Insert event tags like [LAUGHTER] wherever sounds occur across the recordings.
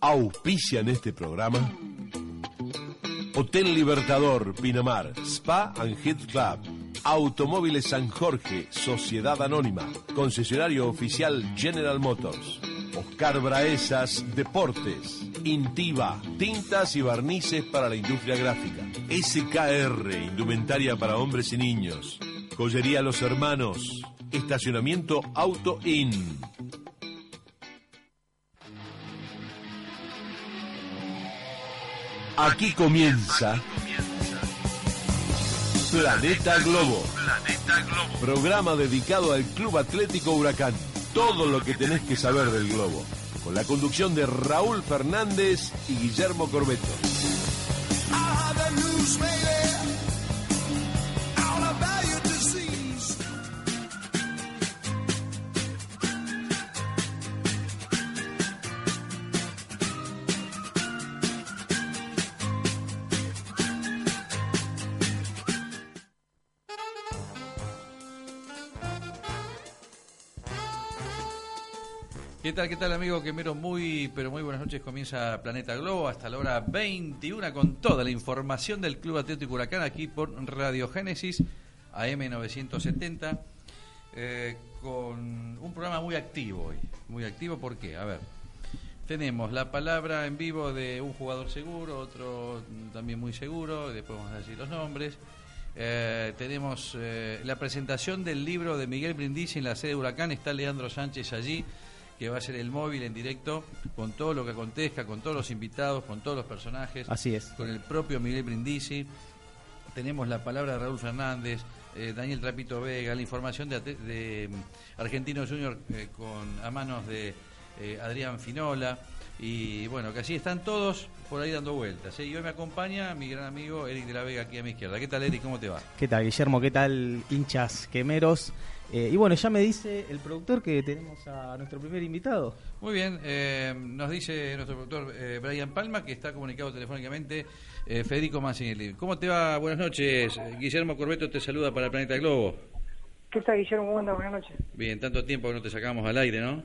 Auspician este programa Hotel Libertador, Pinamar, Spa and Heat Club, Automóviles San Jorge, Sociedad Anónima, concesionario oficial General Motors, Oscar Braesas, Deportes, Intiva, tintas y barnices para la industria gráfica, SKR, indumentaria para hombres y niños, Joyería Los Hermanos, Estacionamiento Auto In. Aquí comienza Planeta Globo. Programa dedicado al Club Atlético Huracán. Todo lo que tenés que saber del globo. Con la conducción de Raúl Fernández y Guillermo Corbeto. ¿Qué tal, qué tal, amigo Quemero? Muy, pero muy buenas noches. Comienza Planeta Globo hasta la hora 21 con toda la información del Club Atlético Huracán aquí por Radio Génesis AM970 eh, con un programa muy activo hoy. Muy activo, ¿por qué? A ver, tenemos la palabra en vivo de un jugador seguro, otro también muy seguro, después vamos a decir los nombres. Eh, tenemos eh, la presentación del libro de Miguel Brindisi en la sede de Huracán, está Leandro Sánchez allí que va a ser el móvil en directo con todo lo que acontezca, con todos los invitados, con todos los personajes. Así es. Con el propio Miguel Brindisi. Tenemos la palabra de Raúl Fernández, eh, Daniel Trapito Vega, la información de, de mm, Argentino Junior eh, con, a manos de eh, Adrián Finola. Y bueno, que así están todos por ahí dando vueltas. Y hoy me acompaña mi gran amigo Eric de la Vega aquí a mi izquierda. ¿Qué tal, Eric? ¿Cómo te va? ¿Qué tal, Guillermo? ¿Qué tal, hinchas quemeros? Eh, y bueno, ya me dice el productor que tenemos a nuestro primer invitado. Muy bien, eh, nos dice nuestro productor eh, Brian Palma que está comunicado telefónicamente Federico Mancinelli. ¿Cómo te va? Buenas noches. Guillermo Corbeto te saluda para Planeta Globo. ¿Qué tal, Guillermo? Buenas, noches. Bien, tanto tiempo que no te sacamos al aire, ¿no?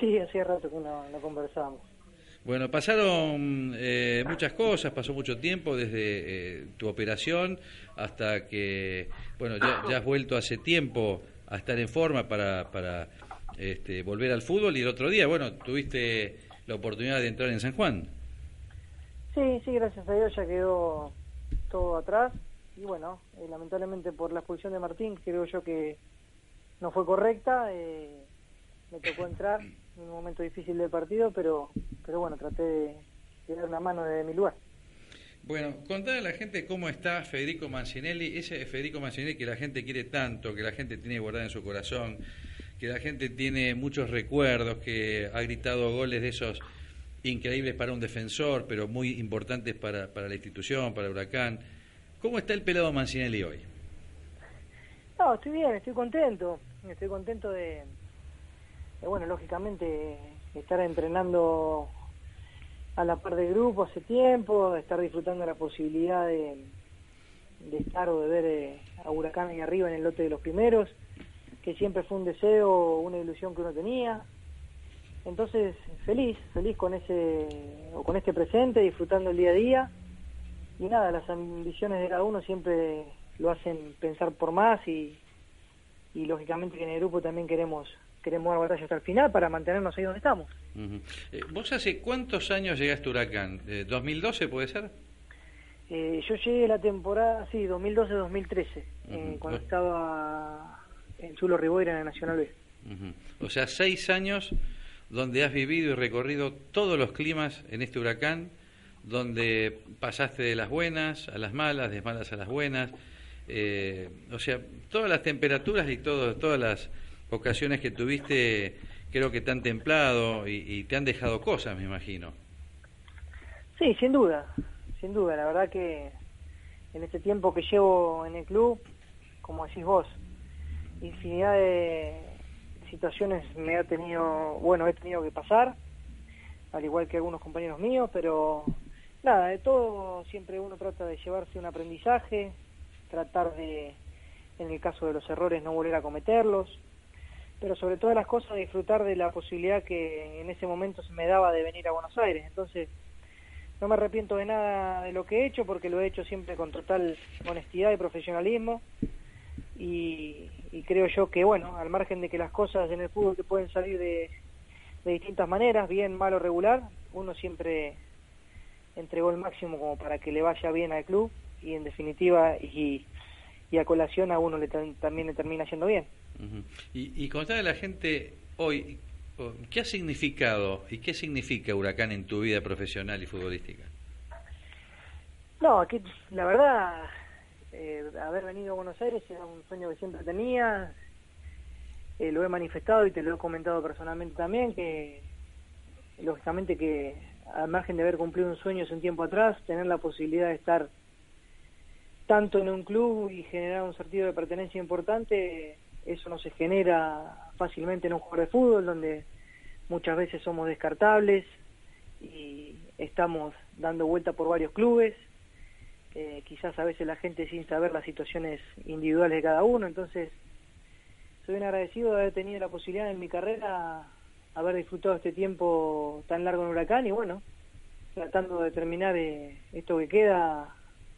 Sí, hacía rato que no, conversábamos. Bueno, pasaron muchas cosas, pasó mucho tiempo desde tu operación hasta que, bueno, ya, has vuelto hace tiempo a estar en forma para, para este, volver al fútbol y el otro día, bueno, tuviste la oportunidad de entrar en San Juan. Sí, sí, gracias a Dios ya quedó todo atrás y bueno, eh, lamentablemente por la expulsión de Martín creo yo que no fue correcta, eh, me tocó entrar en un momento difícil del partido, pero, pero bueno, traté de, de dar una mano desde mi lugar. Bueno, contale a la gente cómo está Federico Mancinelli, ese Federico Mancinelli que la gente quiere tanto, que la gente tiene guardado en su corazón, que la gente tiene muchos recuerdos, que ha gritado goles de esos increíbles para un defensor, pero muy importantes para, para la institución, para Huracán. ¿Cómo está el pelado Mancinelli hoy? No, estoy bien, estoy contento. Estoy contento de, bueno, lógicamente, estar entrenando a la par del grupo hace tiempo, estar disfrutando la posibilidad de, estar o de ver eh, a Huracán ahí arriba en el lote de los primeros, que siempre fue un deseo, una ilusión que uno tenía. Entonces, feliz, feliz con ese o con este presente, disfrutando el día a día. Y nada, las ambiciones de cada uno siempre lo hacen pensar por más y, lógicamente en el grupo también queremos queremos dar batalla hasta el final para mantenernos ahí donde estamos. Eh, ¿Vos hace cuántos años llegaste a Huracán? ¿2012 eh, puede ser? Eh, yo llegué la temporada, sí, 2012-2013, cuando estaba en Chulo Riboira en el Nacional B. O sea, seis años donde has vivido y recorrido todos los climas en este huracán, donde pasaste de las buenas a las malas, de malas a las buenas, o sea, todas las temperaturas y todo, todas las ocasiones que tuviste creo que te han templado y, te han dejado cosas, me imagino. Sí, sin duda, sin duda. La verdad que en este tiempo que llevo en el club, como decís vos, infinidad de situaciones me ha tenido, bueno, he tenido que pasar, al igual que algunos compañeros míos, pero nada, de todo siempre uno trata de llevarse un aprendizaje, tratar de, en el caso de los errores, no volver a cometerlos, pero sobre todas las cosas disfrutar de la posibilidad que en ese momento se me daba de venir a Buenos Aires. Entonces, no me arrepiento de nada de lo que he hecho porque lo he hecho siempre con total honestidad y profesionalismo y, creo yo que, bueno, al margen de que las cosas en el fútbol te pueden salir de, de distintas maneras, bien, mal o regular, uno siempre entregó el máximo como para que le vaya bien al club y en definitiva y, y a colación a uno le también le termina yendo bien. Y, y contarle a la gente hoy, ¿qué ha significado y qué significa Huracán en tu vida profesional y futbolística? No, aquí la verdad, eh, haber venido a Buenos Aires era un sueño que siempre tenía, eh, lo he manifestado y te lo he comentado personalmente también, que lógicamente que al margen de haber cumplido un sueño hace un tiempo atrás, tener la posibilidad de estar tanto en un club y generar un sentido de pertenencia importante, eso no se genera fácilmente en un jugador de fútbol, donde muchas veces somos descartables y estamos dando vuelta por varios clubes, eh, quizás a veces la gente sin saber las situaciones individuales de cada uno, entonces soy un agradecido de haber tenido la posibilidad en mi carrera haber disfrutado este tiempo tan largo en Huracán y bueno, tratando de terminar eh, esto que queda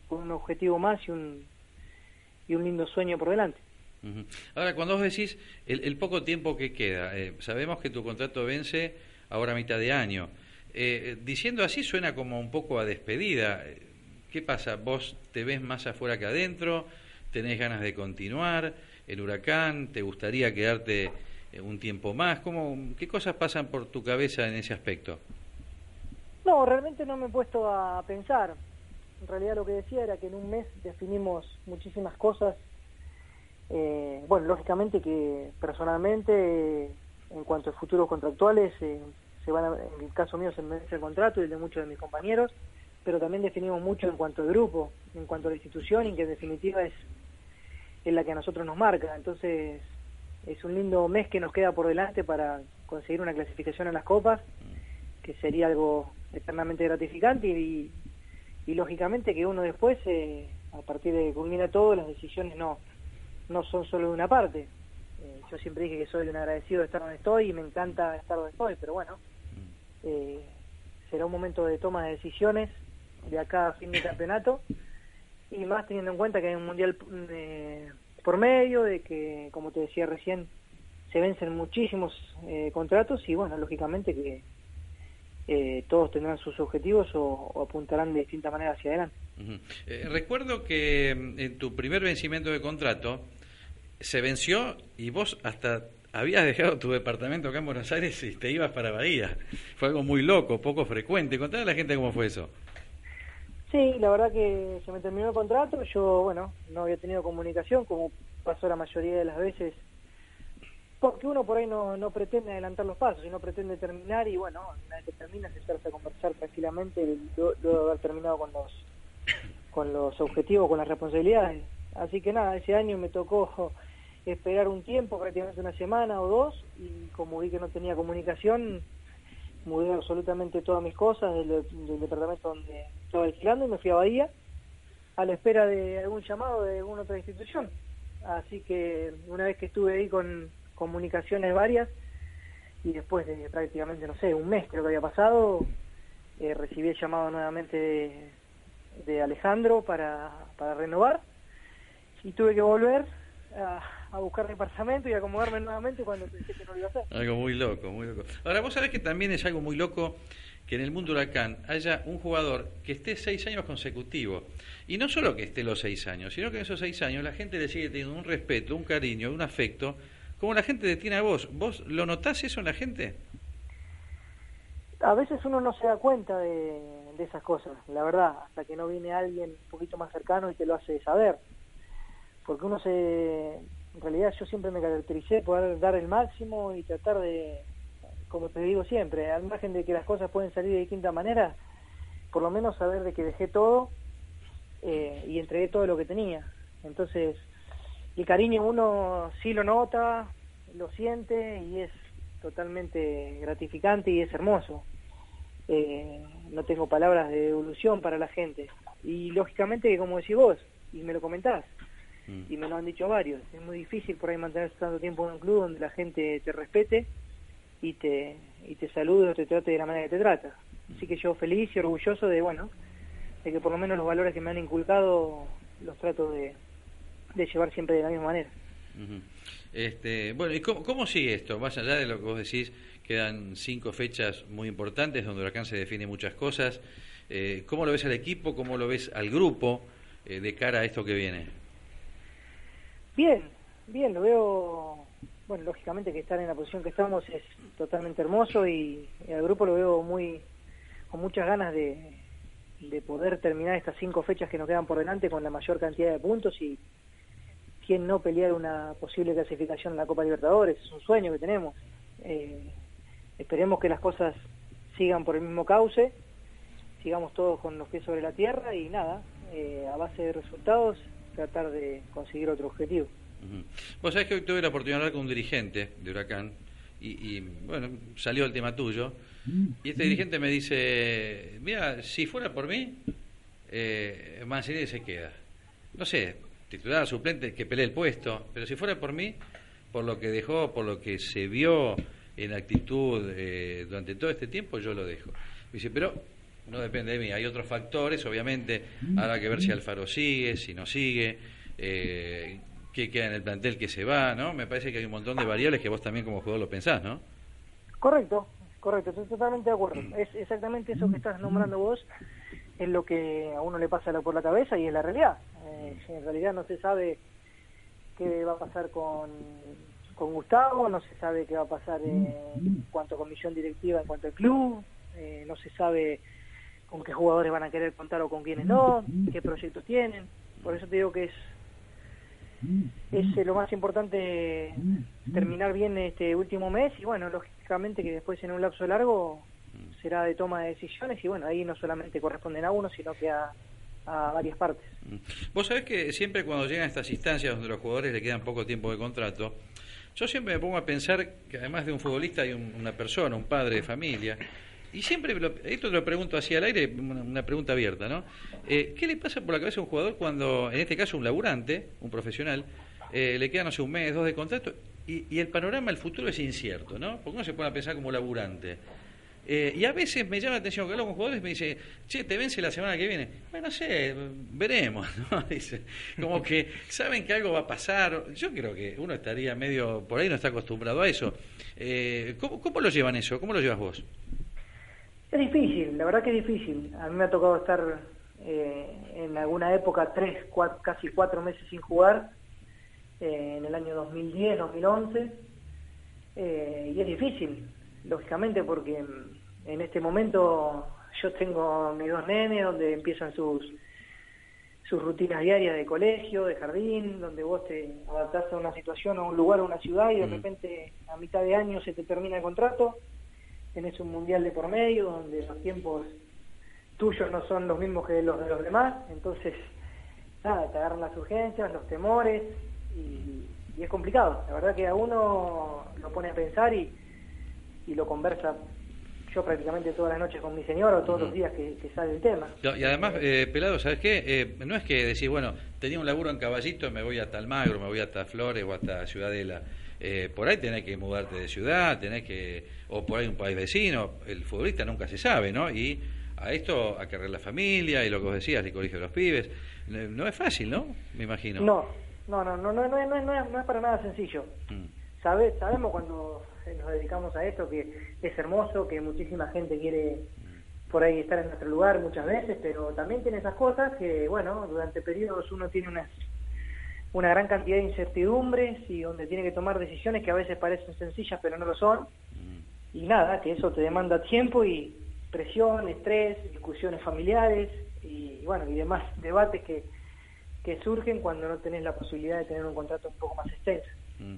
con un objetivo más y un, y un lindo sueño por delante. Ahora, cuando vos decís el, poco tiempo que queda, eh, sabemos que tu contrato vence ahora a mitad de año. Eh, diciendo así suena como un poco a despedida. ¿Qué pasa? ¿Vos te ves más afuera que adentro? ¿Tenés ganas de continuar? ¿El huracán? ¿Te gustaría quedarte eh, un tiempo más? ¿Cómo, ¿Qué cosas pasan por tu cabeza en ese aspecto? No, realmente no me he puesto a pensar. En realidad lo que decía era que en un mes definimos muchísimas cosas. Eh, bueno, lógicamente que personalmente, en cuanto a futuros contractuales, eh, se van en el caso mío se me vence el contrato y el de muchos de mis compañeros, pero también definimos mucho en cuanto al grupo, en cuanto a la institución y que en definitiva es, es la que a nosotros nos marca. Entonces, es un lindo mes que nos queda por delante para conseguir una clasificación en las copas, que sería algo eternamente gratificante y, y, lógicamente que uno después, eh, a partir de que culmina todo, las decisiones no, no son solo de una parte. Eh, yo siempre dije que soy un agradecido de estar donde estoy y me encanta estar donde estoy, pero bueno, eh, será un momento de toma de decisiones de acá a fin de campeonato y más teniendo en cuenta que hay un mundial por medio, de que, como te decía recién, se vencen muchísimos eh, contratos y bueno, lógicamente que eh, todos tendrán sus objetivos o, apuntarán de distinta manera hacia adelante. Eh, recuerdo que mm, en tu primer vencimiento de contrato se venció y vos hasta habías dejado tu departamento acá en Buenos Aires y te ibas para Bahía. Fue algo muy loco, poco frecuente. Contale a la gente cómo fue eso. Sí, la verdad que se me terminó el contrato, yo, bueno, no había tenido comunicación, como pasó la mayoría de las veces, porque uno por ahí no, no pretende adelantar los pasos, sino pretende terminar y, bueno, una vez que termina, sentarse a conversar tranquilamente luego de haber terminado con los, con los objetivos, con las responsabilidades. Así que nada, ese año me tocó esperar un tiempo, prácticamente una semana o dos, y como vi que no tenía comunicación, mudé absolutamente todas mis cosas del, departamento donde estaba alquilando y me fui a Bahía a la espera de algún llamado de alguna otra institución. Así que una vez que estuve ahí con comunicaciones varias y después de prácticamente, no sé, un mes creo que había pasado, eh, recibí el llamado nuevamente de, Alejandro para, para renovar y tuve que volver a, a buscar departamento y acomodarme nuevamente cuando pensé que no lo iba a hacer. Algo muy loco, muy loco. Ahora, vos sabés que también es algo muy loco que en el mundo huracán haya un jugador que esté seis años consecutivos. Y no solo que esté los seis años, sino que en esos seis años la gente le sigue teniendo un respeto, un cariño, un afecto, como la gente le tiene a vos. ¿Vos lo notás eso en la gente? A veces uno no se da cuenta de, de esas cosas, la verdad, hasta que no viene alguien un poquito más cercano y te lo hace saber. Porque uno se, en realidad yo siempre me caractericé por dar el máximo y tratar de, como te digo siempre, al margen de que las cosas pueden salir de distinta manera, por lo menos saber de que dejé todo eh, y entregué todo lo que tenía. Entonces, el cariño uno sí lo nota, lo siente y es totalmente gratificante y es hermoso. Eh, no tengo palabras de devolución para la gente. Y lógicamente como decís vos, y me lo comentás, mm. y me lo han dicho varios, es muy difícil por ahí mantenerse tanto tiempo en un club donde la gente te respete y te, y te salude o te trate de la manera que te trata. Así que yo feliz y orgulloso de, bueno, de que por lo menos los valores que me han inculcado los trato de, de llevar siempre de la misma manera. este, bueno, ¿y cómo, sigue esto? Más allá de lo que vos decís, quedan cinco fechas muy importantes donde Huracán se define muchas cosas. Eh, ¿Cómo lo ves al equipo? ¿Cómo lo ves al grupo eh, de cara a esto que viene? Bien, bien, lo veo bueno, lógicamente que estar en la posición que estamos es totalmente hermoso y, al grupo lo veo muy con muchas ganas de, de poder terminar estas cinco fechas que nos quedan por delante con la mayor cantidad de puntos y quién no pelear una posible clasificación en la Copa Libertadores, es un sueño que tenemos. Eh, esperemos que las cosas sigan por el mismo cauce, sigamos todos con los pies sobre la tierra y nada, eh, a base de resultados tratar de conseguir otro objetivo. Vos sabés que hoy tuve la oportunidad de hablar con un dirigente de Huracán y, bueno, salió el tema tuyo y este dirigente me dice, mira, si fuera por mí, eh, se queda. No sé, titular, suplente, que pelee el puesto, pero si fuera por mí, por lo que dejó, por lo que se vio en actitud eh, durante todo este tiempo, yo lo dejo. dice, pero no depende de mí, hay otros factores, obviamente, habrá que ver si Alfaro sigue, si no sigue. Eh, qué queda en el plantel que se va, ¿no? Me parece que hay un montón de variables que vos también como jugador lo pensás, ¿no? Correcto, correcto, estoy totalmente de acuerdo. Es exactamente eso que estás nombrando vos, es lo que a uno le pasa por la cabeza y es la realidad. Eh, en realidad no se sabe qué va a pasar con, con Gustavo, no se sabe qué va a pasar en cuanto a comisión directiva, en cuanto al club, eh, no se sabe con qué jugadores van a querer contar o con quiénes no, qué proyectos tienen. Por eso te digo que es es eh, lo más importante terminar bien este último mes y bueno, lógicamente que después en un lapso largo será de toma de decisiones y bueno, ahí no solamente corresponden a uno, sino que a, varias partes. Vos sabés que siempre cuando llegan estas instancias donde los jugadores le quedan poco tiempo de contrato, yo siempre me pongo a pensar que además de un futbolista hay una persona, un padre de familia, y siempre, esto te lo pregunto así al aire, una, pregunta abierta, ¿no? Eh, ¿Qué le pasa por la cabeza a un jugador cuando, en este caso un laburante, un profesional, eh, le quedan, no sé, un mes, dos de contrato, y, el panorama, el futuro es incierto, ¿no? Porque uno se pone a pensar como laburante. Eh, y a veces me llama la atención que hablo con jugadores y me dice, che, te vence la semana que viene. Bueno, no sé, veremos, [LAUGHS] ¿no? Dice, como que saben que algo va a pasar. Yo creo que uno estaría medio, por ahí no está acostumbrado a eso. ¿cómo, ¿Cómo lo llevan eso? ¿Cómo lo llevas vos? Es difícil, la verdad que es difícil. A mí me ha tocado estar eh, en alguna época tres, casi cuatro meses sin jugar, eh, en el año 2010, 2011, eh, y es difícil, lógicamente, porque en este momento yo tengo mis dos nenes donde empiezan sus sus rutinas diarias de colegio, de jardín, donde vos te adaptás a una situación, a un lugar, a una ciudad y de repente a mitad de año se te termina el contrato tenés un mundial de por medio donde los tiempos tuyos no son los mismos que los de los demás, entonces, nada, te agarran las urgencias, los temores y, es complicado. La verdad que a uno lo pone a pensar y, y lo conversa yo prácticamente todas las noches con mi señora o todos los días que, sale el tema. Y además, eh, Pelado, ¿sabes qué? Eh, no es que decir, bueno, tenía un laburo en Caballito, me voy hasta Almagro, me voy hasta Flores o hasta Ciudadela. Eh, por ahí tenés que mudarte de ciudad, tenés que, o por ahí un país vecino, el futbolista nunca se sabe, ¿no? Y a esto a querer la familia y lo que vos decías, el colegio de los pibes, no es fácil, ¿no? Me imagino. No, no, no, no, no, no, no, no es para nada sencillo. Mm. Sabe, sabemos cuando nos dedicamos a esto que es hermoso, que muchísima gente quiere por ahí estar en nuestro lugar muchas veces, pero también tiene esas cosas que, bueno, durante periodos uno tiene unas una gran cantidad de incertidumbres y donde tiene que tomar decisiones que a veces parecen sencillas pero no lo son. Mm. Y nada, que eso te demanda tiempo y presión, estrés, discusiones familiares y, bueno, y demás debates que, que surgen cuando no tenés la posibilidad de tener un contrato un poco más extenso. Mm.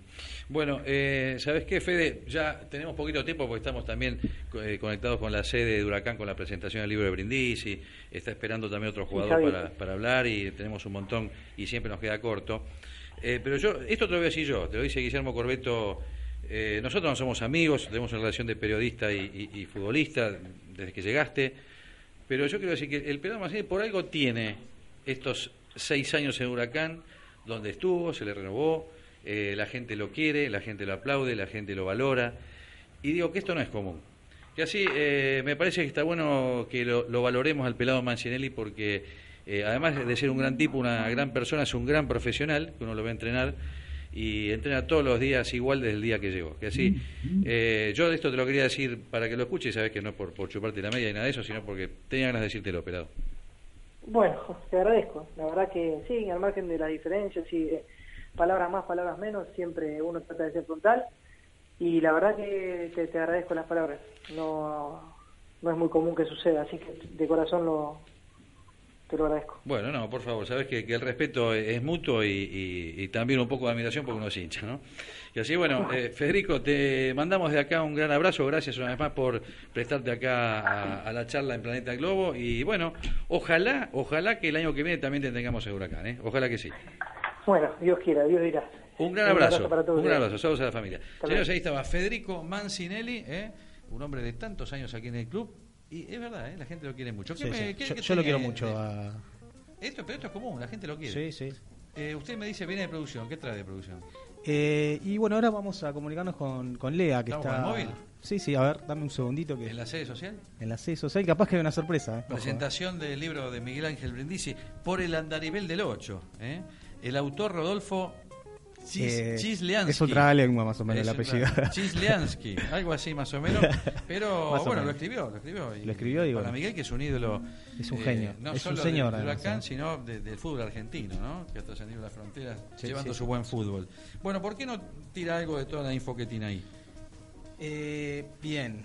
Bueno, eh, ¿sabes qué, Fede? Ya tenemos poquito tiempo porque estamos también eh, conectados con la sede de Huracán con la presentación del libro de Brindisi. Está esperando también otro jugador para, para, hablar y tenemos un montón y siempre nos queda corto. Eh, pero yo, esto te lo voy a decir yo, te lo dice Guillermo Corbeto. Eh, nosotros no somos amigos, tenemos una relación de periodista y, futbolista desde que llegaste. Pero yo quiero decir que el Pedro Mancini por algo tiene estos seis años en Huracán, donde estuvo, se le renovó eh, la gente lo quiere, la gente lo aplaude, la gente lo valora. Y digo que esto no es común. Que así eh, me parece que está bueno que lo, valoremos al pelado Mancinelli porque eh, además de ser un gran tipo, una gran persona, es un gran profesional, que uno lo ve entrenar y entrena todos los días igual desde el día que llegó. Que así, yo de esto te lo quería decir para que lo escuches, sabes que no es por, por chuparte la media y nada de eso, sino porque tenía ganas de decirte lo pelado. Bueno, te agradezco. La verdad que sí, al margen de las diferencias, sí, palabras más, palabras menos, siempre uno trata de ser frontal y la verdad que te, agradezco las palabras. No, no es muy común que suceda, así que de corazón lo, te lo agradezco. Bueno, no, por favor, sabes que, el respeto es mutuo y, también un poco de admiración porque uno es hincha, ¿no? Y así, bueno, [LAUGHS] eh, Federico, te mandamos de acá un gran abrazo, gracias una vez más por prestarte acá a, a, la charla en Planeta Globo y bueno, ojalá, ojalá que el año que viene también te tengamos en Huracán, ¿eh? Ojalá que sí. Bueno, Dios quiera, Dios dirá. Un gran abrazo, un, gran abrazo, saludos a la familia. Señores, ahí estaba Federico Mancinelli, ¿eh? un hombre de tantos años aquí en el club, y es verdad, ¿eh? la gente lo quiere mucho. yo, lo quiero mucho. A... Esto, pero esto es común, la gente lo quiere. Sí, sí. Eh, usted me dice, viene de producción, ¿qué trae de producción? Eh, y bueno, ahora vamos a comunicarnos con, con Lea, que está... Con el móvil? Sí, sí, a ver, dame un segundito. que ¿En la sede social? En la sede social, capaz que hay una sorpresa. Presentación del libro de Miguel Ángel Brindisi por el andarivel del 8. ¿eh? El autor Rodolfo Chisliansky. Es otra lengua más o menos el apellido. [LAUGHS] Chisliansky, algo así más o menos. Pero [LAUGHS] bueno, lo escribió, lo escribió. lo escribió y para Miguel, que es un ídolo. Es un genio. Eh, no es solo un señor. Del huracán, sino del fútbol argentino, ¿no? Que ha trascendido las fronteras llevando su buen fútbol. Bueno, ¿por qué no tira algo de toda la info que tiene ahí? Eh, bien.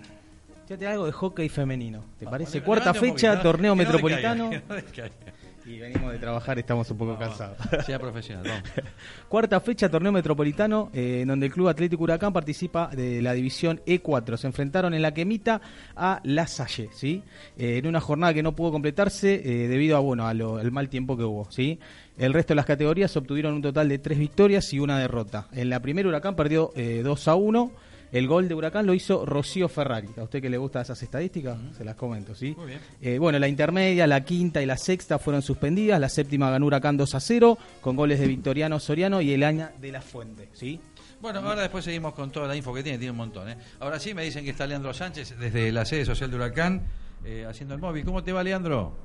te algo de hockey femenino. ¿Te parece? Cuarta fecha, torneo metropolitano. [LAUGHS] Y venimos de trabajar, estamos un poco cansados. Sea profesional, vamos. [LAUGHS] Cuarta fecha, torneo metropolitano, eh, en donde el Club Atlético Huracán participa de la división E4. Se enfrentaron en la Quemita a La Salle, ¿sí? Eh, en una jornada que no pudo completarse eh, debido a, bueno, al mal tiempo que hubo, ¿sí? El resto de las categorías obtuvieron un total de tres victorias y una derrota. En la primera Huracán perdió 2 a 1 el gol de Huracán lo hizo Rocío Ferrari. ¿A usted que le gusta esas estadísticas? Se las comento, ¿sí? Muy bien. Eh, bueno, la intermedia, la quinta y la sexta fueron suspendidas. La séptima ganó Huracán 2 a 0 con goles de Victoriano Soriano y el Aña de la Fuente, ¿sí? Bueno, ahora después seguimos con toda la info que tiene, tiene un montón. ¿eh? Ahora sí me dicen que está Leandro Sánchez desde la sede social de Huracán eh, haciendo el móvil. ¿Cómo te va, Leandro?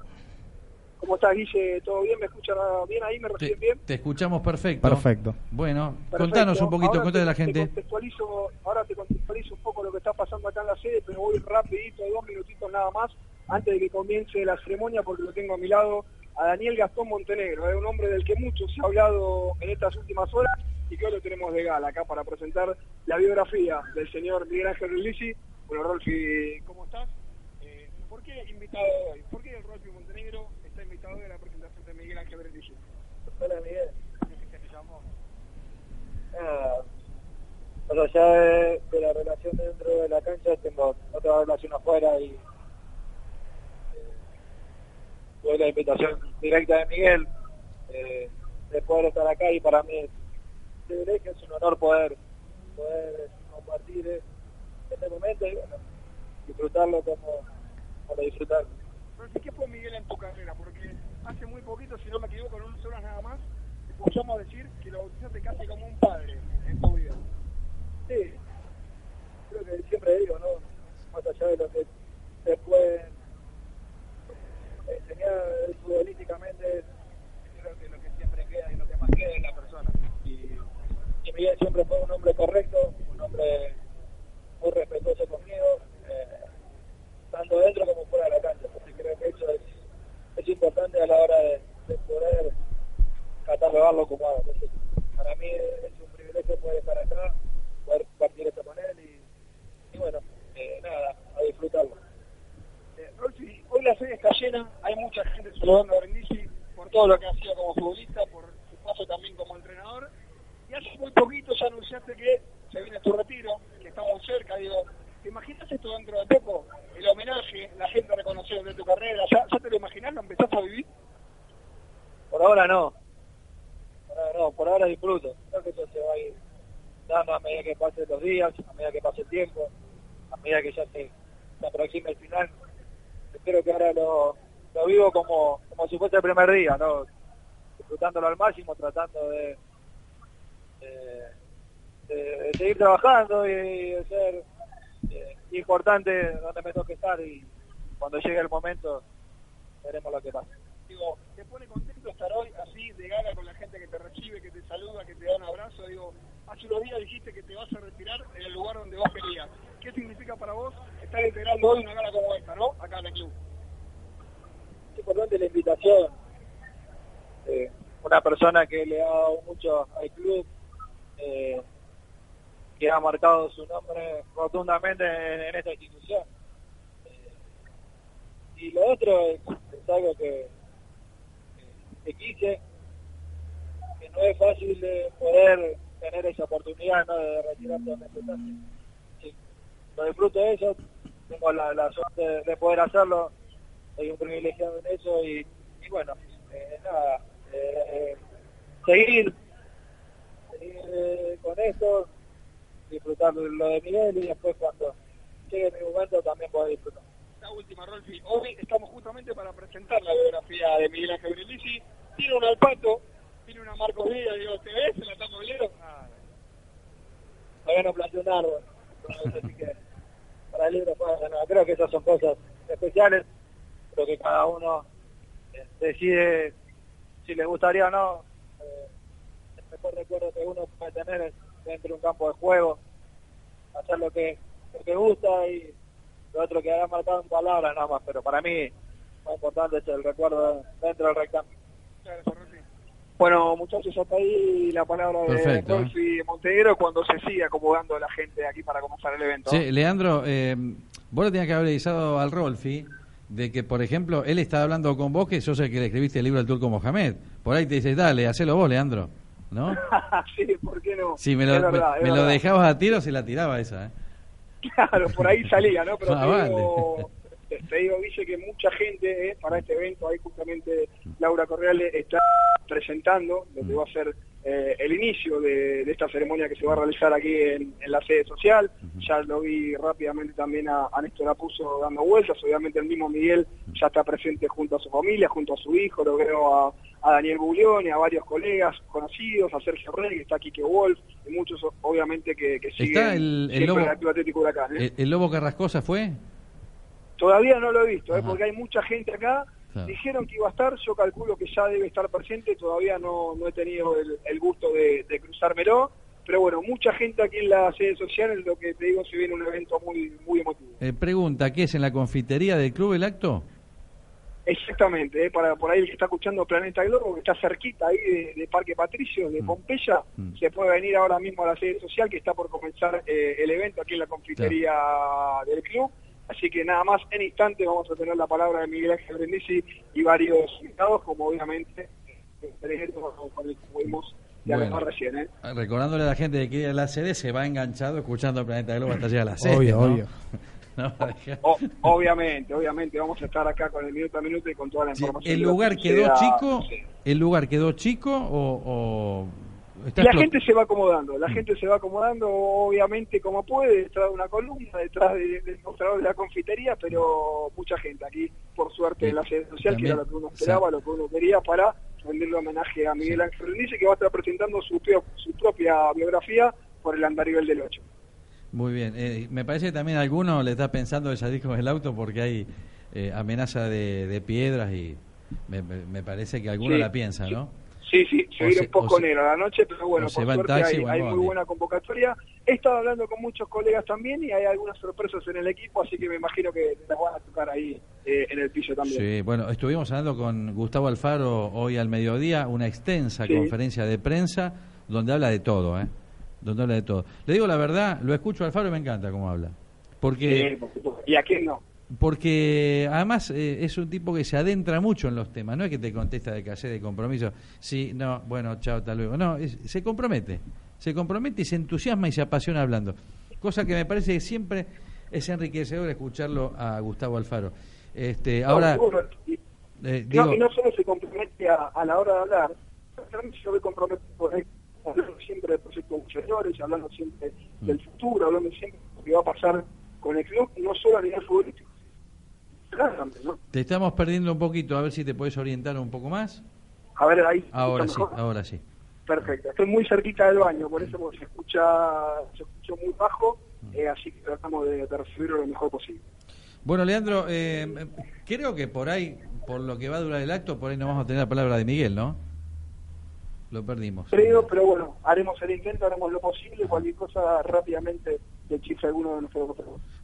¿Cómo estás, Guille? ¿Todo bien? ¿Me escuchan bien ahí? ¿Me reciben bien? Te escuchamos perfecto. Perfecto. Bueno, contanos un poquito, cuéntale a la gente. contextualizo, ahora te contextualizo un poco lo que está pasando acá en la sede, pero voy rapidito, dos minutitos nada más, antes de que comience la ceremonia, porque lo tengo a mi lado a Daniel Gastón Montenegro, es un hombre del que mucho se ha hablado en estas últimas horas y que hoy lo tenemos de gala acá para presentar la biografía del señor Miguel Ángel Lisi. Bueno, Rolfi, ¿cómo estás? Eh, ¿Por qué invitado hoy? ¿Por qué el Rolfi Montenegro de la presentación de Miguel Ángel. Hola Miguel, ¿qué te llamó? Ah, más allá de, de, la relación dentro de la cancha, tengo otra relación afuera y eh, tuve la invitación directa de Miguel eh, de poder estar acá y para mí es, es un honor poder, poder compartir este momento y bueno, disfrutarlo como, como disfrutarlo. ¿Qué fue Miguel en tu carrera? Porque hace muy poquito, si no me equivoco, en unas horas nada más, escuchamos decir que lo bautizaste casi como un padre en tu vida. Sí, creo que siempre digo, ¿no? Más allá de lo que se puede enseñar futbolísticamente, creo que lo que siempre queda y lo que más queda es la persona. Y, y Miguel siempre fue un hombre correcto, un hombre muy respetuoso conmigo, eh, tanto dentro como fuera de la cancha. Así creo que eso es es importante a la hora de, poder catalogarlo como algo. para mí es un privilegio poder estar acá, poder compartir esto con él y, bueno, eh, nada, a disfrutarlo. Eh, Rolfi, hoy la sede está llena, hay mucha gente saludando a Brindisi por todo lo que ha sido como futbolista, por su paso también como entrenador. Y hace muy poquito ya anunciaste que se viene tu retiro, que estamos cerca, digo, ¿te imaginas esto dentro de poco? El homenaje, la gente reconoció de tu carrera, ¿ya, te lo imaginas? ¿Lo empezaste a vivir? Por ahora no. Por ahora no, por ahora disfruto. Creo que eso se va a ir dando a medida que pasen los días, a medida que pase el tiempo, a medida que ya se, se aproxime el final. Espero que ahora lo, lo vivo como, como si fuese el primer día, ¿no? Disfrutándolo al máximo, tratando de, de- de seguir trabajando y de ser eh, importante donde me toque estar y cuando llegue el momento veremos lo que pasa. Digo, ¿te pone contento estar hoy así de gana con la gente que te recibe, que te saluda, que te da un abrazo? Digo, hace unos días dijiste que te vas a retirar en el lugar donde vos querías. ¿Qué significa para vos estar integrando hoy una gala como esta, no? Acá en el club. es importante la invitación. Eh, una persona que le ha dado mucho al club, eh, que ha marcado su nombre rotundamente en, esta institución. Eh, y lo otro es, algo que, que quise, que no es fácil de poder tener esa oportunidad ¿no? de retirarse donde empezaste. Sí, lo disfruto de eso, tengo la, la suerte de, de poder hacerlo soy un privilegiado en eso y, bueno, eh, nada, eh, eh, seguir, seguir eh, con esto, disfrutar lo de Miguel y después cuando llegue mi momento también poder disfrutar. La última, Rolfi. Hoy estamos justamente para presentar la biografía de Miguel Ángel Brindisi. Tiene un Alpato, tiene una Marcos Díaz, digo, ¿te ves en la tapa bolero? Ah, Todavía no planté un árbol, entonces, así que para el libro fue, no, creo que esas son cosas especiales, creo que cada uno eh, decide si le gustaría o no. Eh, el mejor recuerdo que uno puede tener es dentro de un campo de juego, hacer lo que, lo que gusta y lo otro que haya marcado en palabras nada más, pero para mí lo importante es el recuerdo dentro del rectángulo. Bueno, muchachos, hasta ahí la palabra de Perfecto. Rolfi Montenegro cuando se siga acomodando la gente aquí para comenzar el evento. Sí, Leandro, eh, vos le tenías que haber avisado al Rolfi de que, por ejemplo, él estaba hablando con vos, que sos el que le escribiste el libro al turco Mohamed. Por ahí te dices, dale, hacelo vos, Leandro. ¿No? [LAUGHS] sí, ¿por qué no? Si me lo, Es verdad, me- es me lo verdad. dejabas a tiro, se la tiraba esa. ¿eh? [LAUGHS] Claro, por ahí salía, ¿no? Pero Ah, te, digo, te, te digo, dice que mucha gente eh, para este evento, ahí justamente Laura Correale está presentando lo que va a ser eh, el inicio de, de esta ceremonia que se va a realizar aquí en, en la sede social. Ya lo vi rápidamente también a, a Néstor Apuso dando vueltas. Obviamente el mismo Miguel ya está presente junto a su familia, junto a su hijo. Lo veo a, a Daniel Buglioni, a varios colegas conocidos, a Sergio Rey, que está Quique Wolf, y muchos obviamente que, que siguen ¿Está el- el lobo- el Atlético Huracán. ¿eh? ¿El, el Lobo Carrascosa fue? Todavía no lo he visto, ¿eh? Porque hay mucha gente acá. Claro. Dijeron que iba a estar, yo calculo que ya debe estar presente, todavía no, no he tenido el, el gusto de, de cruzármelo. Pero bueno, mucha gente aquí en la sede social, es lo que te digo, se viene un evento muy muy emotivo. Eh, pregunta, ¿qué es en la confitería del club el acto? Exactamente, ¿eh? para por ahí el que está escuchando Planeta Globo, que está cerquita ahí de, de Parque Patricio, de Mm. Pompeya, Mm. se puede venir ahora mismo a la sede social que está por comenzar eh, el evento aquí en la confitería del club. Así que nada más, en instante vamos a tener la palabra de Miguel Ángel Brindisi y varios invitados, como obviamente el con el que dialogar Bueno. recién. ¿eh? Ah, Recordándole a la gente que quiere ir a la sede, se va enganchado escuchando Planeta Globo hasta llegar a la sede. Obvio, ¿no? obvio. [LAUGHS] No, [LAUGHS] deja- O- obviamente, obviamente vamos a estar acá con el minuto a minuto y con toda la Sí, información. ¿El de lo lugar que quedó chico? Sí. ¿El lugar quedó chico o...? o La gente se va acomodando, la gente se va acomodando obviamente como puede, detrás de una columna, detrás de- del mostrador de la confitería, pero mucha gente aquí, por suerte, Sí. en la sede social, que era lo que uno esperaba, lo que uno quería para rendirle homenaje a Miguel. Ángel Dice que va a estar presentando su, propia biografía por el andarivel del 8. Muy bien. Eh, me parece que también alguno le está pensando de salir con el auto porque hay eh, amenaza de, de piedras y me, me- parece que alguno Sí, la piensa. ¿no? Sí, sí, se un poco negro a la noche, pero bueno, por suerte taxi hay, muy buena convocatoria. He estado hablando con muchos colegas también y hay algunas sorpresas en el equipo, así que me imagino que las van a tocar ahí eh, en el piso también. Sí, bueno, estuvimos hablando con Gustavo Alfaro hoy al mediodía, una extensa Sí. conferencia de prensa donde habla de todo, ¿eh? Donde habla de todo. Le digo la verdad, lo escucho a Alfaro y me encanta cómo habla. Porque. ¿Y a quién no? Porque además eh, es un tipo que se adentra mucho en los temas, no es que te contesta de calle de compromiso, sí, no, bueno, chao, hasta luego, no, es- se compromete. se compromete y se entusiasma y se apasiona hablando. Cosa que me parece que siempre es enriquecedor escucharlo a Gustavo Alfaro. Este, ahora, eh, no, y no solo se compromete a, a, la hora de hablar, también se ve comprometido hablando siempre de proyectos ulteriores, hablando siempre mm. del futuro, hablando siempre de lo que va a pasar con el club, no solo a nivel futbolístico. Te estamos perdiendo un poquito, a ver si te puedes orientar un poco más. A ver, ahí. Ahora sí, ahora sí. Perfecto, estoy muy cerquita del baño, por eso se escucha, se escuchó muy bajo, mm. eh, así que tratamos de, de recibirlo lo mejor posible. Bueno, Leandro, eh, creo que por ahí, por lo que va a durar el acto, por ahí no vamos a tener la palabra de Miguel, ¿no? Lo perdimos. Creo, pero bueno, haremos el intento, haremos lo posible, cualquier cosa rápidamente alguno de nuestros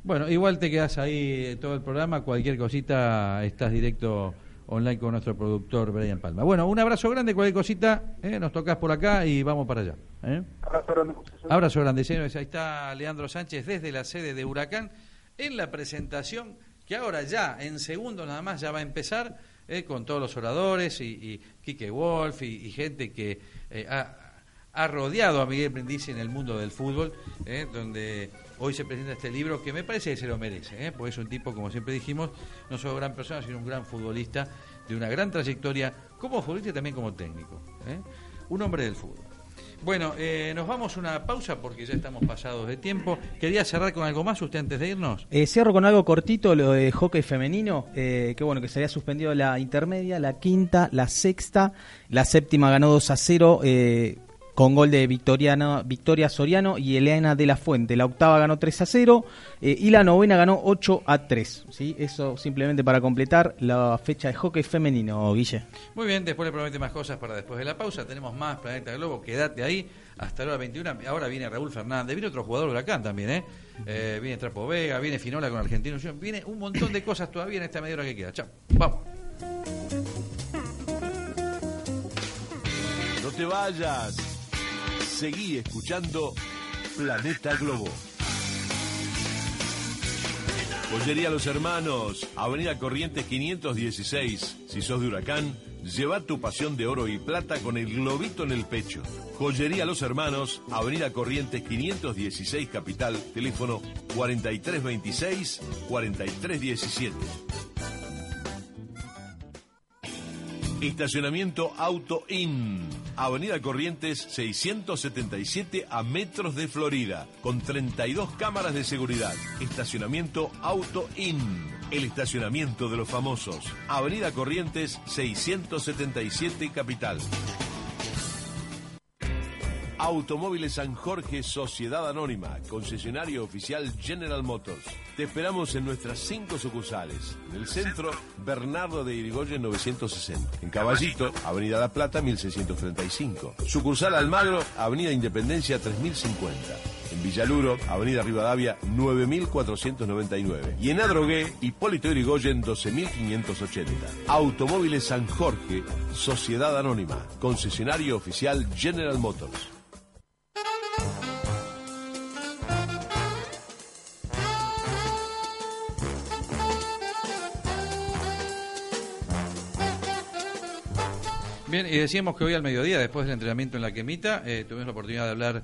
Bueno, igual te quedas ahí todo el programa, cualquier cosita estás directo online con nuestro productor Brian Palma. Bueno, un abrazo grande, cualquier cosita, eh, nos tocas por acá y vamos para allá. ¿eh? Abrazo grande. Abrazo grande, señores. Ahí está Leandro Sánchez desde la sede de Huracán en la presentación que ahora ya, en segundos nada más, ya va a empezar eh, con todos los oradores y, y Quique Wolf y, gente que eh, ha, rodeado a Miguel Brindisi en el mundo del fútbol, eh, donde hoy se presenta este libro que me parece que se lo merece, porque es un tipo, como siempre dijimos, no solo gran persona, sino un gran futbolista, de una gran trayectoria como futbolista y también como técnico. Un hombre del fútbol. Bueno, eh, nos vamos una pausa porque ya estamos pasados de tiempo. ¿Quería cerrar con algo más usted antes de irnos? Eh, cierro con algo cortito, lo de hockey femenino, eh, que bueno, que se había suspendido la intermedia, la quinta, la sexta, la séptima ganó 2 a 0. Con gol de Victoria Soriano y Elena de la Fuente. La octava ganó 3 a 0 eh, y la novena ganó 8 a 3. ¿sí? Eso simplemente para completar la fecha de hockey femenino, Guille. Muy bien, después le promete más cosas para después de la pausa. Tenemos más Planeta Globo, quédate ahí hasta la hora 21. Ahora viene Raúl Fernández, viene otro jugador de Huracán también, ¿eh? eh viene Trapo Vega, viene Finola con Argentino viene un montón de cosas todavía en esta media hora que queda. Chao, vamos. No te vayas. Seguí escuchando Planeta Globo. Joyería Los Hermanos, Avenida Corrientes 516. Si sos de Huracán, lleva tu pasión de oro y plata con el globito en el pecho. Joyería Los Hermanos, Avenida Corrientes 516 Capital, teléfono 4326-4317. Estacionamiento Auto In. Avenida Corrientes 677 a metros de Florida, con 32 cámaras de seguridad. Estacionamiento Auto In. El estacionamiento de los famosos. Avenida Corrientes 677 Capital. Automóviles San Jorge Sociedad Anónima, concesionario oficial General Motors. Te esperamos en nuestras cinco sucursales. En el centro, Bernardo de Irigoyen 960. En Caballito, Avenida La Plata 1635. Sucursal Almagro, Avenida Independencia 3050. En Villaluro, Avenida Rivadavia 9499. Y en Adrogué, Hipólito Irigoyen 12580. Automóviles San Jorge, Sociedad Anónima, concesionario oficial General Motors. Bien, y decíamos que hoy al mediodía, después del entrenamiento en la quemita, eh, tuvimos la oportunidad de hablar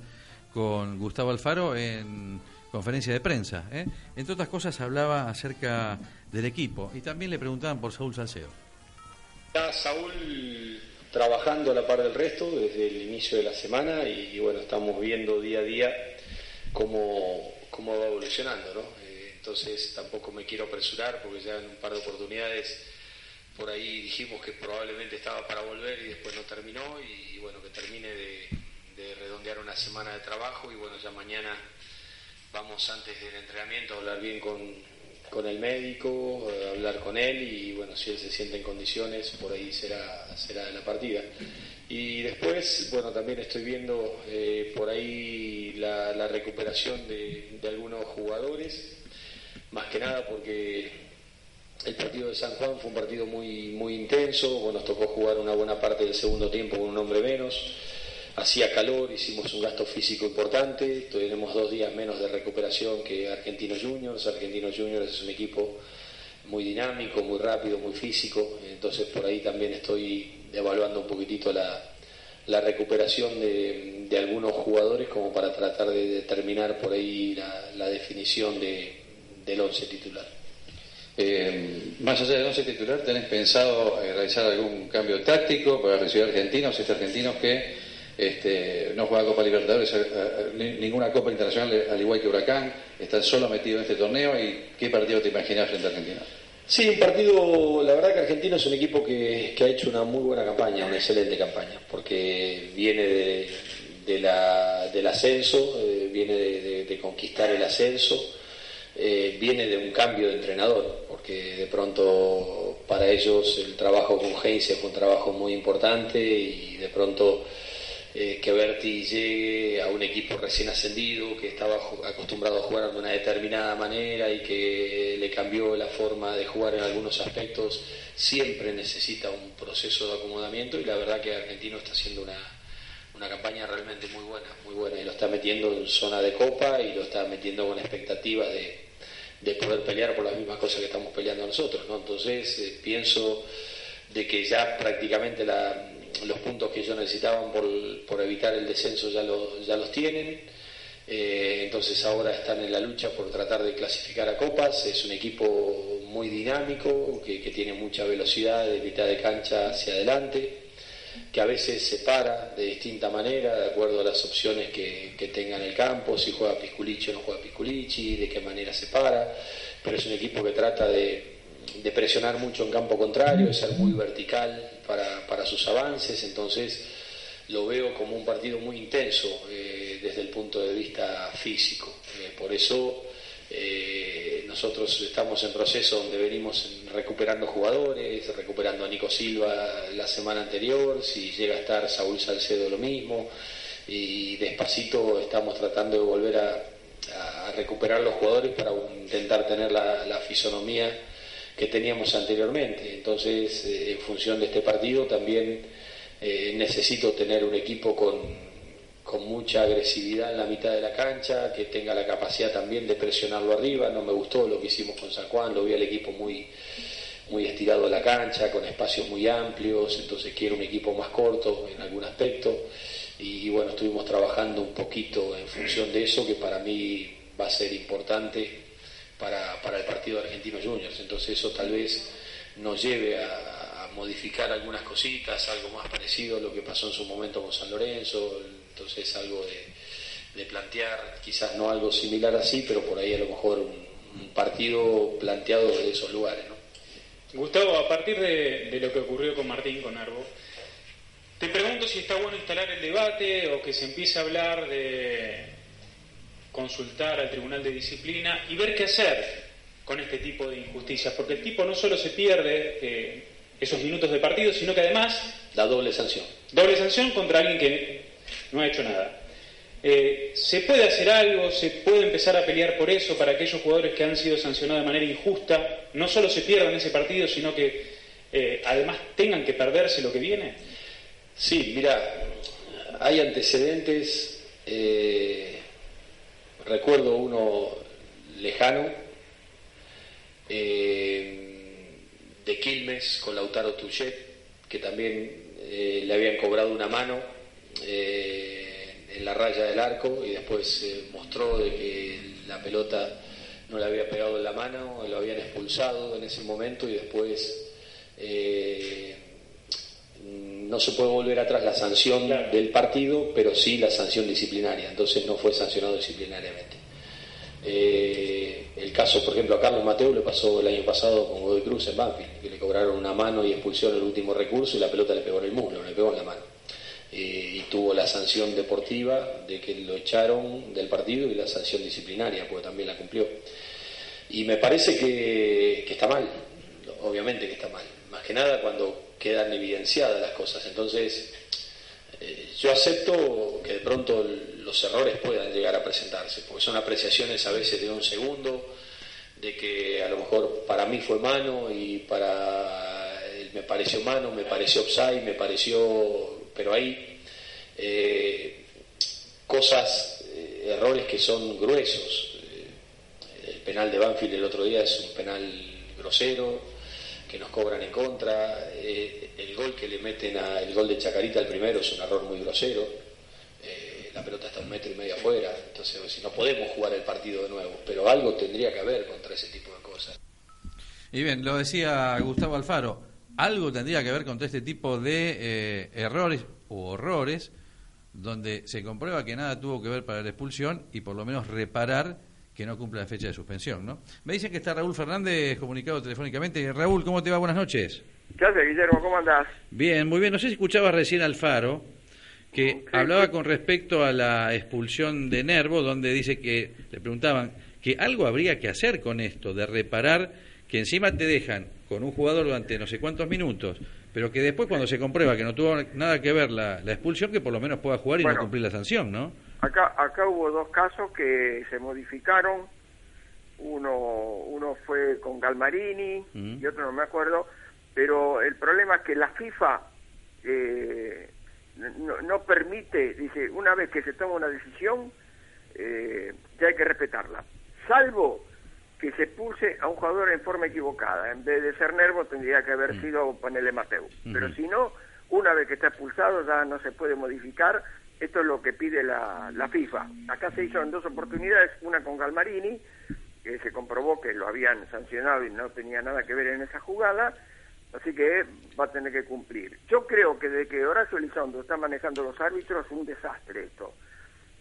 con Gustavo Alfaro en conferencia de prensa. ¿eh? Entre otras cosas hablaba acerca del equipo y también le preguntaban por Saúl Salcedo. Está Saúl trabajando a la par del resto desde el inicio de la semana y, bueno, estamos viendo día a día cómo, cómo va evolucionando, ¿no? Eh, entonces tampoco me quiero apresurar porque ya en un par de oportunidades por ahí dijimos que probablemente estaba para volver y después no terminó y, bueno, que termine de, redondear una semana de trabajo y bueno, ya mañana vamos antes del entrenamiento a hablar bien con, el médico, a hablar con él y bueno, si él se siente en condiciones, por ahí será, será la partida. Y después, bueno, también estoy viendo eh, por ahí la, recuperación de algunos jugadores, más que nada porque el partido de San Juan fue un partido muy, muy intenso, nos tocó jugar una buena parte del segundo tiempo con un hombre menos, hacía calor, hicimos un gasto físico importante, tenemos dos días menos de recuperación que Argentinos Juniors, Argentinos Juniors es un equipo muy dinámico, muy rápido, muy físico, entonces por ahí también estoy evaluando un poquitito la, la recuperación de, de, algunos jugadores como para tratar de determinar por ahí la, la definición de, del once titular. Eh, más allá del once titular, ¿tenés pensado eh, realizar algún cambio táctico para recibir argentinos, este argentinos que este, no juegan Copa Libertadores, eh, ninguna Copa Internacional, al igual que Huracán, están solo metidos en este torneo y qué partido te imaginas frente a Argentina? Sí, un partido, la verdad que Argentina es un equipo que, ha hecho una muy buena campaña, una excelente campaña, porque viene de, de la, del ascenso, eh, viene de, de, conquistar el ascenso, eh, viene de un cambio de entrenador, porque de pronto para ellos el trabajo con Heinz fue un trabajo muy importante y de pronto eh, que Berti llegue a un equipo recién ascendido, que estaba acostumbrado a jugar de una determinada manera y que le cambió la forma de jugar en algunos aspectos, siempre necesita un proceso de acomodamiento y la verdad que Argentino está haciendo una, una campaña realmente muy buena, muy buena y lo está metiendo en zona de copa y lo está metiendo con expectativas de, de poder pelear por las mismas cosas que estamos peleando nosotros, ¿no? Entonces eh, pienso de que ya prácticamente los puntos que ellos necesitaban por, por evitar el descenso ya, lo, ya los tienen. Eh, entonces ahora están en la lucha por tratar de clasificar a copas. Es un equipo muy dinámico, que, que tiene mucha velocidad de mitad de cancha hacia adelante, que a veces se para de distinta manera, de acuerdo a las opciones que, que tenga en el campo, si juega Pisculichi o no juega Pisculichi, de qué manera se para. Pero es un equipo que trata de, de presionar mucho en campo contrario, de ser muy vertical para, para sus avances, entonces lo veo como un partido muy intenso eh, desde el punto de vista físico. Eh, por eso eh, nosotros estamos en proceso donde venimos recuperando jugadores, recuperando a Nico Silva la semana anterior, si llega a estar Saúl Salcedo lo mismo, y despacito estamos tratando de volver a, recuperar los jugadores para intentar tener la, la fisonomía que teníamos anteriormente. Entonces, eh, en función de este partido, también eh, necesito tener un equipo con, con mucha agresividad en la mitad de la cancha, que tenga la capacidad también de presionarlo arriba. No me gustó lo que hicimos con San Juan, lo vi al equipo muy, muy estirado a la cancha, con espacios muy amplios, entonces quiero un equipo más corto en algún aspecto. Y, bueno, estuvimos trabajando un poquito en función de eso, que para mí va a ser importante para, para el partido de Argentino Juniors. Entonces eso tal vez nos lleve a, modificar algunas cositas, algo más parecido a lo que pasó en su momento con San Lorenzo, entonces algo de, de plantear, quizás no algo similar así, pero por ahí a lo mejor un, un partido planteado desde esos lugares. ¿no? Gustavo, a partir de, de, lo que ocurrió con Martín, con Arbo, te pregunto si está bueno instalar el debate o que se empiece a hablar de consultar al Tribunal de Disciplina y ver qué hacer con este tipo de injusticias, porque el tipo no solo se pierde eh, esos minutos de partido, sino que además... Da doble sanción. Doble sanción contra alguien que no ha hecho nada. Eh, ¿Se puede hacer algo? ¿Se puede empezar a pelear por eso para aquellos jugadores que han sido sancionados de manera injusta no solo se pierdan ese partido, sino que eh, además tengan que perderse lo que viene? Sí, mira, hay antecedentes... Eh recuerdo uno lejano de Quilmes con Lautaro Tuchet, que también le habían cobrado una mano eh, en la raya del arco y después mostró de que la pelota no le había pegado en la mano, lo habían expulsado en ese momento y después no se puede volver atrás la sanción claro. del partido, pero sí la sanción disciplinaria, entonces no fue sancionado disciplinariamente. Eh, el caso, por ejemplo, a Carlos Mateo le pasó el año pasado con Godoy Cruz en Banfield, que le cobraron una mano y expulsión el último recurso y la pelota le pegó en el muslo, le pegó en la mano. Eh, y tuvo la sanción deportiva de que lo echaron del partido y la sanción disciplinaria, porque también la cumplió. Y me parece que, está mal, obviamente que está mal. Más que nada cuando quedan evidenciadas las cosas. Entonces, eh, yo acepto que de pronto los errores puedan llegar a presentarse, porque son apreciaciones a veces de un segundo, de que a lo mejor para mí fue mano y para me pareció mano, me pareció offside, me pareció, pero hay eh, cosas, eh, errores que son gruesos. El penal de Banfield el otro día es un penal grosero, que nos cobran en contra. Eh, el gol que le meten a el gol de Chacarita, el primero, es un error muy grosero. Eh, la pelota está un metro y medio afuera, entonces si no podemos jugar el partido de nuevo, pero algo tendría que haber contra ese tipo de cosas. Y bien, lo decía Gustavo Alfaro, algo tendría que ver contra este tipo de eh, errores u horrores donde se comprueba que nada tuvo que ver para la expulsión y por lo menos reparar que no cumple la fecha de suspensión, ¿no? Me dicen que está Raúl Fernández comunicado telefónicamente. Raúl, ¿cómo te va? Buenas noches. ¿Qué haces, Guillermo? ¿Cómo andás? Bien, muy bien. No sé si escuchabas recién Alfaro, que hablaba con respecto a la expulsión de Nervo, donde dice que le preguntaban que algo habría que hacer con esto, de reparar que encima te dejan con un jugador durante no sé cuántos minutos, pero que después cuando se comprueba que no tuvo nada que ver la, expulsión, que por lo menos pueda jugar y no cumplir la sanción, ¿no? Acá, acá hubo dos casos que se modificaron. Uno, uno fue con Galmarini y otro no me acuerdo. Pero el problema es que la FIFA eh, no, permite, dice, una vez que se toma una decisión, eh, ya hay que respetarla. Salvo que se expulse a un jugador en forma equivocada. En vez de ser Nervo tendría que haber sido ponerle Mateo. Pero si no, una vez que está expulsado ya no se puede modificar esto es lo que pide la, FIFA. Acá se hizo en dos oportunidades, una con Galmarini, que se comprobó que lo habían sancionado y no tenía nada que ver en esa jugada, así que va a tener que cumplir. Yo creo que desde que Horacio Elizondo está manejando los árbitros es un desastre esto,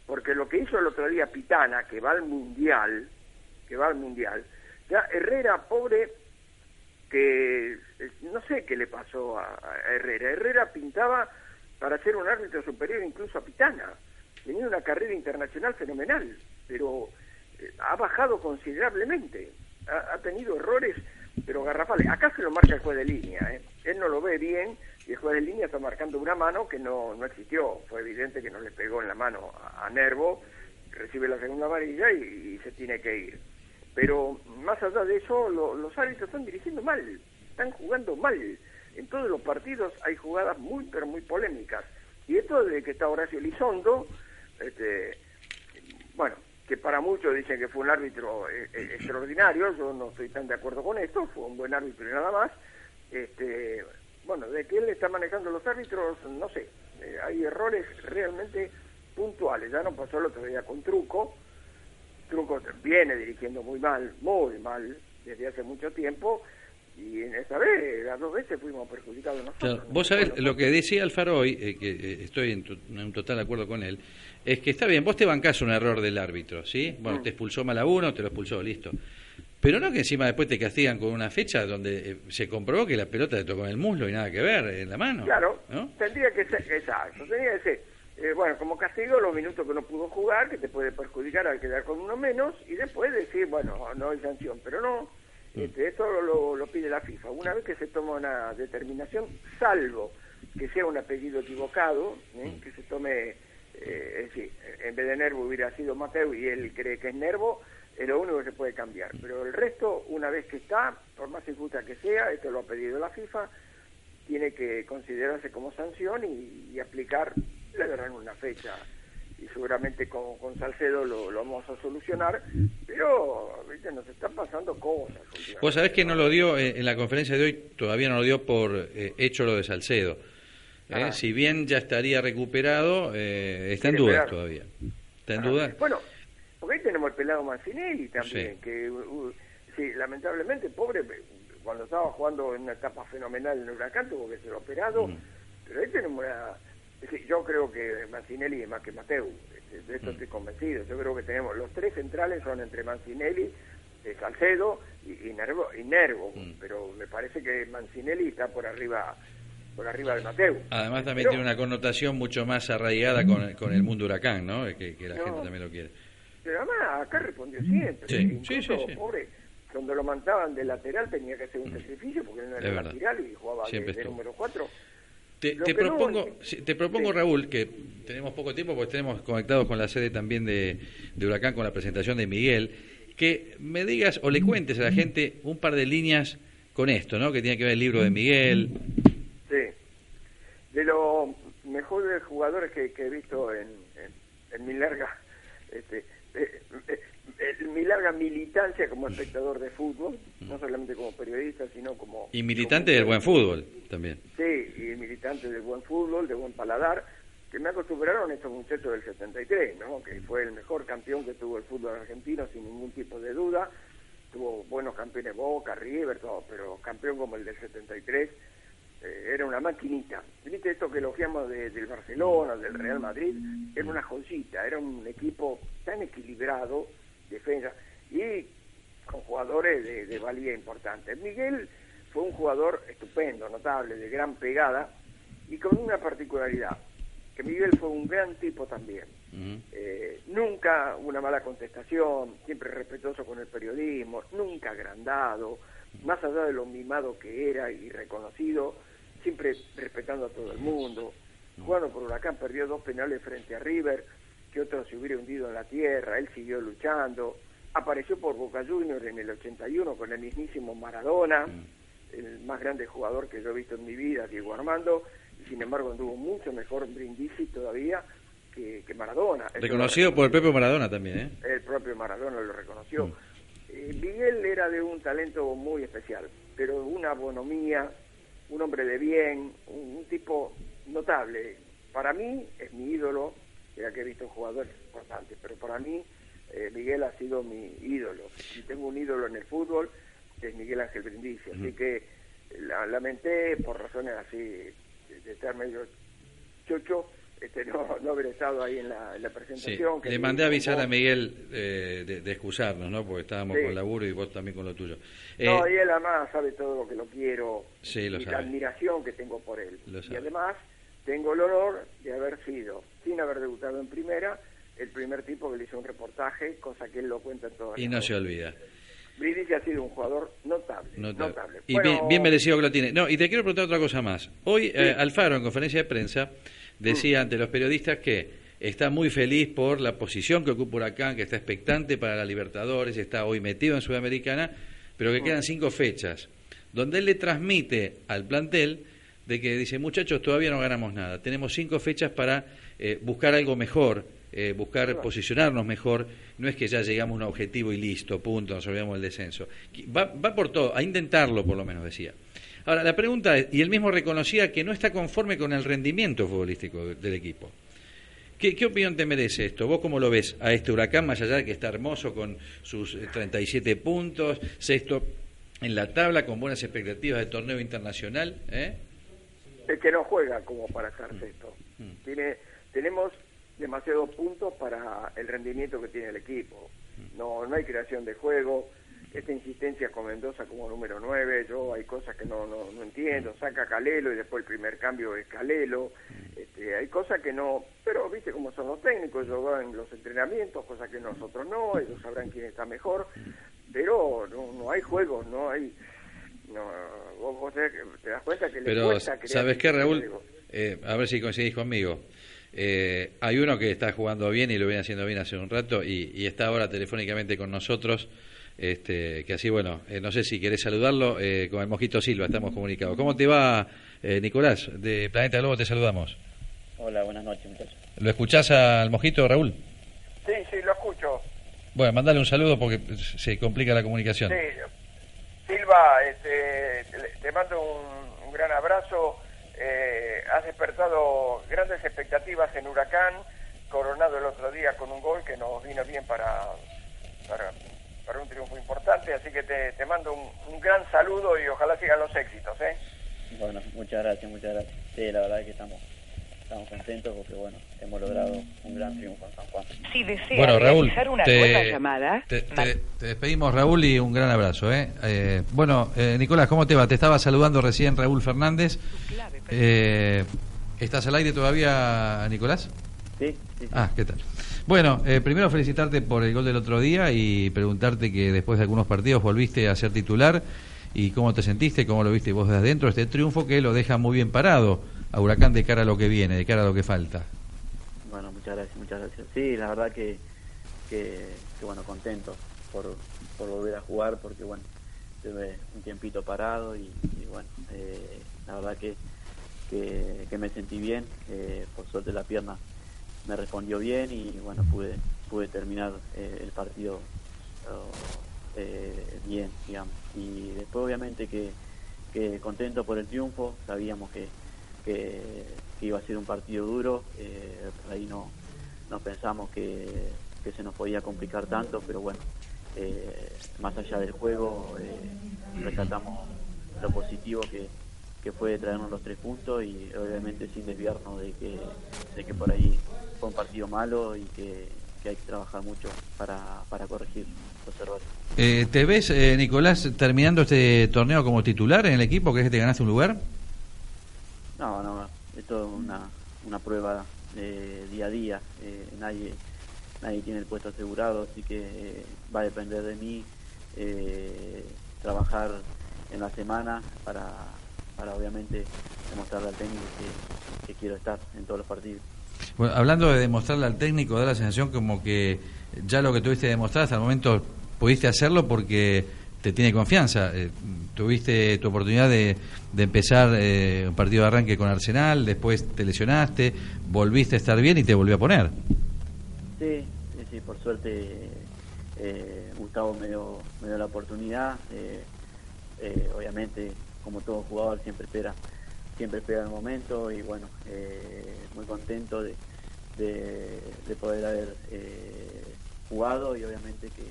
porque lo que hizo el otro día Pitana, que va al Mundial, que va al Mundial, ya Herrera, pobre, que eh, no sé qué le pasó a Herrera, Herrera pintaba para ser un árbitro superior incluso a Pitana. Tenía una carrera internacional fenomenal, pero eh, ha bajado considerablemente. Ha, tenido errores, pero garrafales. Acá se lo marca el juez de línea. ¿eh? Él no lo ve bien y el juez de línea está marcando una mano que no, no existió. Fue evidente que no le pegó en la mano a, Nervo, recibe la segunda amarilla y, se tiene que ir. Pero más allá de eso, los árbitros están dirigiendo mal, están jugando mal en todos los partidos hay jugadas muy, pero muy polémicas. Y esto desde que está Horacio Elizondo, este, bueno, que para muchos dicen que fue un árbitro eh, eh, extraordinario, yo no estoy tan de acuerdo con esto, fue un buen árbitro y nada más. Este, bueno, de que él está manejando los árbitros, no sé, eh, hay errores realmente puntuales, ya no pasó el otro día con Truco, Truco viene dirigiendo muy mal, muy mal, desde hace mucho tiempo, y en esta vez, las dos veces fuimos perjudicados nosotros. Vos sabés, lo que decía Alfaro hoy, eh, que eh, estoy en, un total acuerdo con él, es que está bien, vos te bancás un error del árbitro, ¿sí? Bueno, mm. te expulsó mal a uno, te lo expulsó, listo. Pero no que encima después te castigan con una fecha donde eh, se comprobó que la pelota te tocó en el muslo y nada que ver en la mano. Claro, tendría que ser, exacto, tendría que ser, bueno, como castigo los minutos que no pudo jugar, que te puede perjudicar al quedar con uno menos, y después decir, bueno, no hay sanción, pero no, Mm. Este, esto lo, pide la FIFA. Una vez que se toma una determinación, salvo que sea un apellido equivocado, ¿eh? mm. que se tome, eh, es decir, en vez de Nervo hubiera sido Mateo y él cree que es Nervo, es lo único que se puede cambiar. Pero el resto, una vez que está, por más injusta que sea, esto lo ha pedido la FIFA, tiene que considerarse como sanción y, y aplicar, le darán una fecha y seguramente con, con Salcedo lo, vamos a solucionar, pero ¿viste? nos están pasando cosas. Vos sabés que no lo dio eh, en la conferencia de hoy, todavía no lo dio por eh, hecho lo de Salcedo. ¿eh? Ah. Si bien ya estaría recuperado, está en duda todavía. ¿Está en ah, duda? Bueno, porque ahí tenemos el pelado Mancinelli también, que sí, lamentablemente, pobre, cuando estaba jugando en una etapa fenomenal en Huracán tuvo que ser operado, mm. pero ahí tenemos una yo creo que Mancinelli es más que Mateu, de esto mm. estoy convencido. Yo creo que tenemos los tres centrales son entre Mancinelli, eh, Salcedo y, Nervo, y Nervo mm. pero me parece que Mancinelli está por arriba por arriba de Mateu. Además también tiene una connotación mucho más arraigada con, con el mundo huracán, ¿no? Que, la gente también lo quiere. Pero además acá respondió siempre. Sí, sí, sí, Pobre, cuando lo mandaban de lateral tenía que hacer un mm. sacrificio porque no era lateral y jugaba de, número 4 te, propongo, te propongo Raúl, que tenemos poco tiempo porque tenemos conectados con la sede también de, Huracán con la presentación de Miguel, que me digas o le cuentes a la gente un par de líneas con esto, ¿no? Que tiene que ver el libro de Miguel. Sí, de los mejores jugadores que, he visto en, en, mi larga... Este, eh, eh, mi larga militancia como espectador de fútbol, no solamente como periodista, sino como... Y militante del buen fútbol también. Sí, y militante del buen fútbol, de buen paladar, que me acostumbraron estos muchachos del 73, ¿no? que fue el mejor campeón que tuvo el fútbol argentino sin ningún tipo de duda, tuvo buenos campeones Boca, River, todo, pero campeón como el del 73 eh, era una maquinita. ¿Viste esto que elogiamos del Barcelona, del Real Madrid? Era una joyita, era un equipo tan equilibrado, defensa, y con jugadores de, de valía importante. Miguel fue un jugador estupendo, notable, de gran pegada, y con una particularidad, que Miguel fue un gran tipo también. Eh, nunca una mala contestación, siempre respetuoso con el periodismo, nunca agrandado, más allá de lo mimado que era y reconocido, siempre respetando a todo el mundo. Jugando por Huracán perdió dos penales frente a River, que otro se hubiera hundido en la tierra, él siguió luchando. Apareció por Boca Juniors en el 81 con el mismísimo Maradona, el más grande jugador que yo he visto en mi vida, Diego Armando, y sin embargo anduvo mucho mejor Brindisi todavía que, Maradona. Reconocido por el propio Maradona también, ¿eh? El propio Maradona lo reconoció. Mm. Eh, Miguel era de un talento muy especial, pero una bonomía, un hombre de bien, un, tipo notable. Para mí es mi ídolo, ya que he visto jugadores importantes, pero para mí eh, Miguel ha sido mi ídolo. Si tengo un ídolo en el fútbol, es Miguel Ángel Brindisi. Así que la, lamenté por razones así de, estar medio chocho, este, no, no haber estado ahí en la, presentación. le mandé a avisar a Miguel eh, de, excusarnos, ¿no? Porque estábamos con laburo y vos también con lo tuyo. no, eh, y él además sabe todo lo que lo quiero y la admiración que tengo por él. y además tengo el honor de haber sido, sin haber debutado en primera, el primer tipo que le hizo un reportaje, cosa que él lo cuenta en todas Y no se olvida. Brindisi ha sido un jugador notable. notable. Y bien, merecido que lo tiene. No, y te quiero preguntar otra cosa más. Hoy eh, Alfaro, en conferencia de prensa, decía mm. ante los periodistas que está muy feliz por la posición que ocupa Huracán, que está expectante para la Libertadores, está hoy metido en Sudamericana, pero que mm. quedan cinco fechas, donde él le transmite al plantel de que dice, muchachos, todavía no ganamos nada, tenemos cinco fechas para eh, buscar algo mejor, eh, buscar posicionarnos mejor, no es que ya llegamos a un objetivo y listo, punto, nos olvidamos del descenso. Va, va por todo, a intentarlo por lo menos, decía. Ahora, la pregunta es, y él mismo reconocía que no está conforme con el rendimiento futbolístico del equipo. ¿Qué, ¿Qué, opinión te merece esto? ¿Vos cómo lo ves a este huracán, más allá de que está hermoso con sus 37 eh, puntos, sexto en la tabla, con buenas expectativas de torneo internacional? ¿eh? El que no juega como para estar sexto. Mm. Tiene, tenemos demasiados puntos para el rendimiento que tiene el equipo. No, no hay creación de juego, esta insistencia con Mendoza como número 9, yo hay cosas que no, no, no entiendo, saca Calelo y después el primer cambio es Calelo, este, hay cosas que no, pero viste cómo son los técnicos, ellos van los entrenamientos, cosas que nosotros no, ellos sabrán quién está mejor, pero no, no hay juego, no hay... No, vos, te, das cuenta que le cuesta ¿sabes qué, Raúl? Eh, a ver si coincidís conmigo. Eh, hay uno que está jugando bien y lo viene haciendo bien hace un rato y, está ahora telefónicamente con nosotros. Este, que así, bueno, eh, no sé si querés saludarlo, eh, con el Mojito Silva estamos comunicados. ¿Cómo te va, Nicolás? De Planeta Globo te saludamos. Hola, buenas noches, muchachos. ¿Lo escuchás al Mojito, Raúl? Sí, sí, lo escucho. Bueno, mandale un saludo porque se complica la comunicación. Sí, Silva, este, te mando un gran abrazo has despertado grandes expectativas en Huracán, coronado el otro día con un gol que nos vino bien para, para, un triunfo importante, así que te, mando un, gran saludo y ojalá sigan los éxitos. ¿eh? Bueno, muchas gracias, muchas gracias. Sí, la verdad es que estamos estamos contentos porque bueno hemos logrado un gran triunfo en San Juan. Si desea bueno, Raúl, una te, llamada, te, despedimos Raúl y un gran abrazo. ¿eh? eh bueno, eh, Nicolás, ¿cómo te va? Te estaba saludando recién Raúl Fernández. Eh, ¿Estás al aire todavía, Nicolás? Sí. Ah, ¿qué tal? Bueno, eh, primero felicitarte por el gol del otro día y preguntarte que después de algunos partidos volviste a ser titular y cómo te sentiste, cómo lo viste vos desde adentro, este triunfo que lo deja muy bien parado a Huracán de cara a lo que viene, de cara a lo que falta. Bueno, muchas gracias, muchas gracias. Sí, la verdad que, que, bueno, contento por, por volver a jugar porque, bueno, tuve un tiempito parado y, bueno, eh, la verdad que que, me sentí bien, eh, por suerte la pierna me respondió bien y bueno, pude, pude terminar eh, el partido bien, digamos. Y después obviamente que, que contento por el triunfo, sabíamos que, que, iba a ser un partido duro, por ahí no, no pensamos que, que se nos podía complicar tanto, pero bueno, eh, más allá del juego, eh, rescatamos lo positivo que, que fue traernos los tres puntos y obviamente sin desviarnos de que, de que por ahí fue un partido malo y que, hay que trabajar mucho para, para corregir los errores. Eh, ¿Te ves, eh, Nicolás, terminando este torneo como titular en el equipo? ¿Crees que te ganaste un lugar? No, no, esto es una, una prueba de día a día. nadie nadie tiene el puesto asegurado, así que eh, va a depender de mí eh, trabajar en la semana para, para obviamente demostrarle al técnico que, quiero estar en todos los partidos. Bueno, hablando de demostrarle al técnico, da la sensación como que ya lo que tuviste que demostrar hasta el momento pudiste hacerlo porque te tiene confianza. Eh, tuviste tu oportunidad de, de empezar un partido de arranque con Arsenal, después te lesionaste, volviste a estar bien y te volvió a poner. Sí, sí, por suerte eh, Gustavo me dio, me dio la oportunidad. Eh, eh, obviamente, como todo jugador, siempre espera siempre espera el momento y bueno, muy contento de, de, poder haber jugado y obviamente que,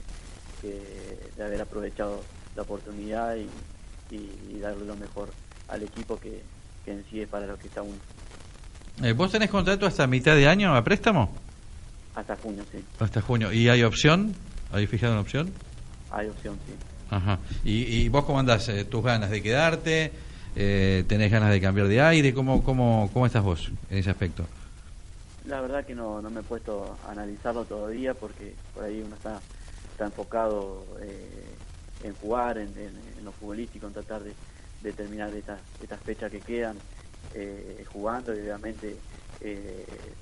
de haber aprovechado la oportunidad y, darle lo mejor al equipo que, que en sí es para lo que está uno. ¿Vos tenés contrato hasta mitad de año a préstamo? Hasta junio, sí. Hasta junio. ¿Y hay opción? ¿Hay fijado una opción? Hay opción, sí. Ajá. ¿Y, vos cómo andás? Eh, ¿Tus ganas de quedarte? Eh, ¿Tenés ganas de cambiar de aire? ¿Cómo, cómo, ¿Cómo estás vos en ese aspecto? La verdad que no, no me he puesto a analizarlo todavía porque por ahí uno está, está enfocado eh, en jugar, en, lo futbolístico, en tratar de, terminar estas, estas fechas que quedan jugando y obviamente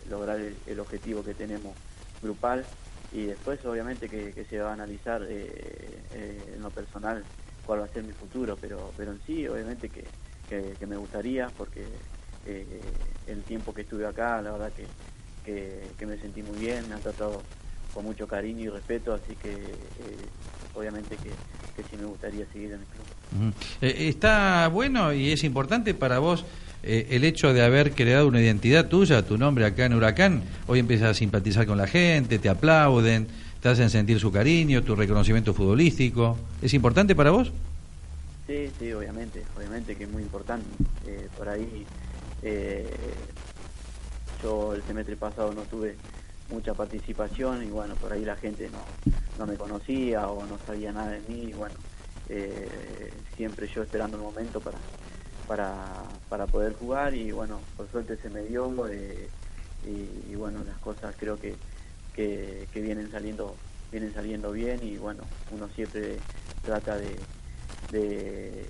lograr el objetivo que tenemos grupal. Y después obviamente que, se va a analizar eh, eh, en lo personal cuál va a ser mi futuro, pero, pero en sí obviamente que, que, me gustaría porque eh, el tiempo que estuve acá la verdad que, que, me sentí muy bien, me han tratado con mucho cariño y respeto, así que obviamente que, que sí me gustaría seguir en el club. está bueno y es importante para vos eh, el hecho de haber creado una identidad tuya, tu nombre acá en Huracán, hoy empiezas a simpatizar con la gente, te aplauden, te hacen sentir su cariño, tu reconocimiento futbolístico. ¿Es importante para vos? Sí, sí, obviamente, obviamente que es muy importante. Eh, por ahí eh, yo el semestre pasado no tuve mucha participación y bueno, por ahí la gente no, no me conocía o no sabía nada de mí y bueno, siempre yo esperando el momento para para, para poder jugar y bueno, por suerte se me dio eh, y, bueno, las cosas creo que, que, vienen saliendo vienen saliendo bien y bueno, uno siempre trata de, de,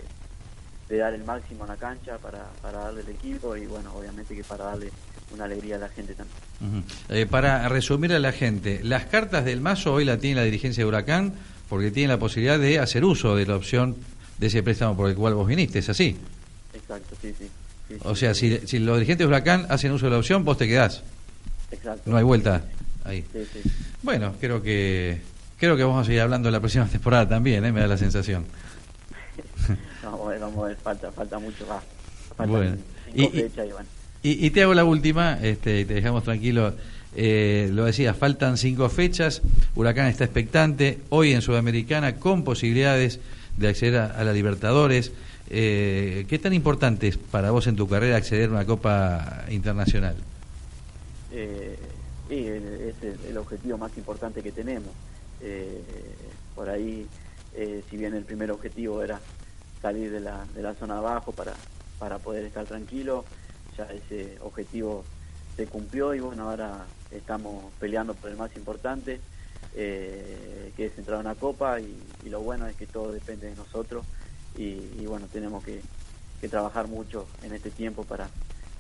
dar el máximo a la cancha para, para darle el equipo y bueno, obviamente que para darle una alegría a la gente también. Eh, para resumir a la gente, las cartas del mazo hoy la tiene la dirigencia de Huracán porque tiene la posibilidad de hacer uso de la opción de ese préstamo por el cual vos viniste, ¿es así? Exacto, sí, sí. o sea, si, si, los dirigentes de Huracán hacen uso de la opción, vos te quedás. Exacto. No hay vuelta ahí. Bueno, creo que creo que vamos a seguir hablando la próxima [LAUGHS] temporada también, ¿eh? me da la sensación. [LAUGHS] vamos a ver, vamos a ver, falta, falta mucho más. bueno. Y, te hago la última, este, te dejamos tranquilo. Eh, lo decía, faltan cinco fechas, Huracán está expectante, hoy en Sudamericana con posibilidades de acceder a la Libertadores. Eh, ¿Qué tan importante es para vos en tu carrera acceder a una Copa Internacional? Eh, es el, objetivo más importante que tenemos. Eh, por ahí, eh, si bien el primer objetivo era salir de la, de la zona abajo para, para poder estar tranquilo, ya ese objetivo se cumplió y bueno, ahora estamos peleando por el más importante, que es entrar a una copa y, y lo bueno es que todo depende de nosotros y, bueno, tenemos que, trabajar mucho en este tiempo para,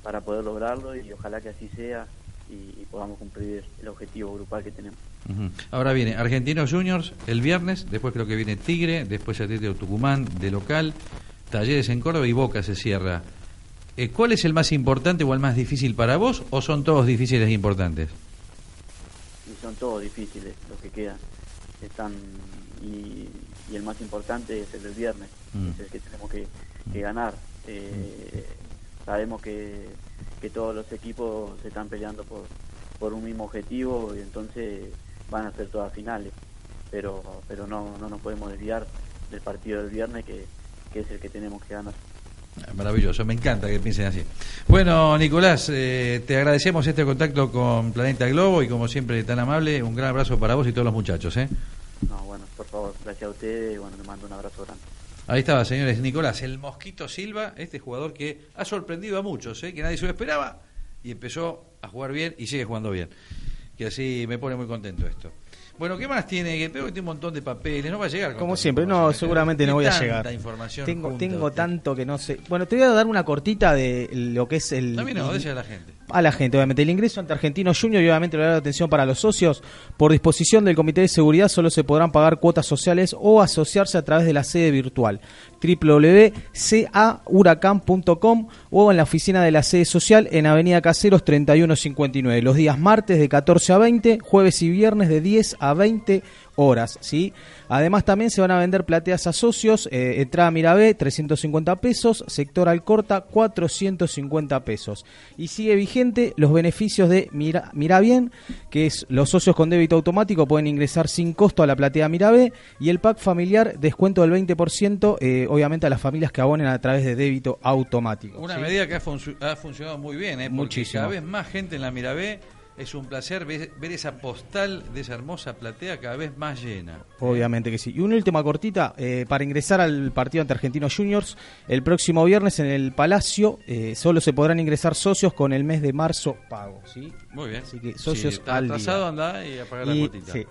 para poder lograrlo y ojalá que así sea y, podamos cumplir el objetivo grupal que tenemos. Ahora viene Argentinos Juniors el viernes, después creo que viene Tigre, después Atlético Tucumán de local, Talleres en Córdoba y Boca se cierra. Eh, ¿Cuál es el más importante o el más difícil para vos o son todos difíciles e importantes? Y son todos difíciles los que quedan. están y, el más importante es el del viernes, mm. es el que tenemos que, ganar. Eh, sabemos que, que todos los equipos se están peleando por, por un mismo objetivo y entonces van a ser todas finales. Pero, pero no, no nos podemos desviar del partido del viernes que, que es el que tenemos que ganar. Maravilloso, me encanta que piensen así. Bueno, Nicolás, eh, te agradecemos este contacto con Planeta Globo y como siempre tan amable, un gran abrazo para vos y todos los muchachos. ¿eh? No, bueno, por favor, gracias a ustedes y bueno, te mando un abrazo grande. Ahí estaba, señores. Nicolás, el Mosquito Silva, este jugador que ha sorprendido a muchos, ¿eh? que nadie se lo esperaba y empezó a jugar bien y sigue jugando bien. Que así me pone muy contento esto. Bueno, ¿qué más tiene? Que tiene un montón de papeles, no va a llegar. Como siempre, no, seguramente no voy a llegar. Información tengo tengo tanto que no sé. Bueno, te voy a dar una cortita de lo que es el. También no, a la gente a la gente, obviamente. El ingreso ante Argentinos Junior y obviamente la atención para los socios. Por disposición del Comité de Seguridad solo se podrán pagar cuotas sociales o asociarse a través de la sede virtual www.cahuracan.com o en la oficina de la sede social en Avenida Caseros 3159. Los días martes de 14 a 20, jueves y viernes de 10 a 20 horas, ¿sí? Además también se van a vender plateas a socios, eh, entrada Mirabé 350 pesos, sector Alcorta 450 pesos. Y sigue vigente los beneficios de Mira, Mirabien, que es los socios con débito automático pueden ingresar sin costo a la platea Mirabé y el pack familiar descuento del 20%, eh, obviamente a las familias que abonen a través de débito automático. Una medida que ha, funcionado muy bien, ¿eh? Muchísimo. cada vez más gente en la Mirabé es un placer ver, esa postal de esa hermosa platea cada vez más llena. Obviamente que sí. Y una última cortita, eh, para ingresar al partido ante Argentinos Juniors, el próximo viernes en el Palacio eh, solo se podrán ingresar socios con el mes de marzo pago. ¿sí? Muy bien. Así que socios sí, al atrasado anda y apagar la cuotita. Sí.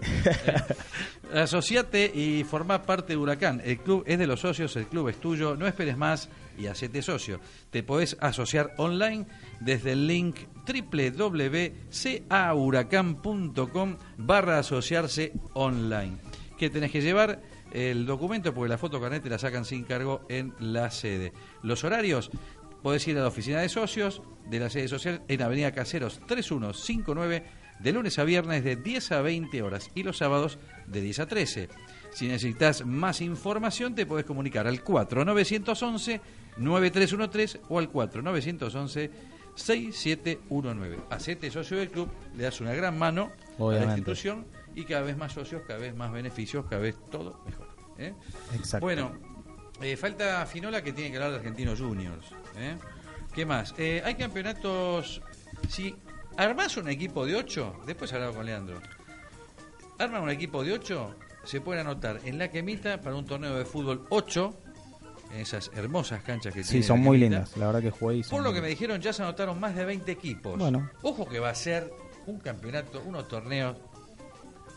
Eh, [LAUGHS] asociate y formá parte de Huracán. El club es de los socios, el club es tuyo. No esperes más y hacete socio. Te podés asociar online desde el link www.cahuracan.com barra asociarse online. ¿Qué tenés que llevar? El documento, porque la foto carnet te la sacan sin cargo en la sede. Los horarios, podés ir a la oficina de socios de la sede social en Avenida Caseros 3159 de lunes a viernes de 10 a 20 horas y los sábados de 10 a 13. Si necesitas más información, te puedes comunicar al 4911 9313 o al 4911 6719. Hacete socio del club, le das una gran mano a la institución y cada vez más socios, cada vez más beneficios, cada vez todo mejor. ¿eh? Exacto. Bueno, eh, falta Finola que tiene que hablar de Argentinos Juniors. ¿eh? ¿Qué más? Eh, hay campeonatos. Si armas un equipo de 8, después hablaba con Leandro. Arma un equipo de 8, se puede anotar en la quemita para un torneo de fútbol 8 en esas hermosas canchas que sí, son muy lindas, la verdad que jugué. Por lo que me dijeron, ya se anotaron más de 20 equipos. Bueno. Ojo que va a ser un campeonato, unos torneos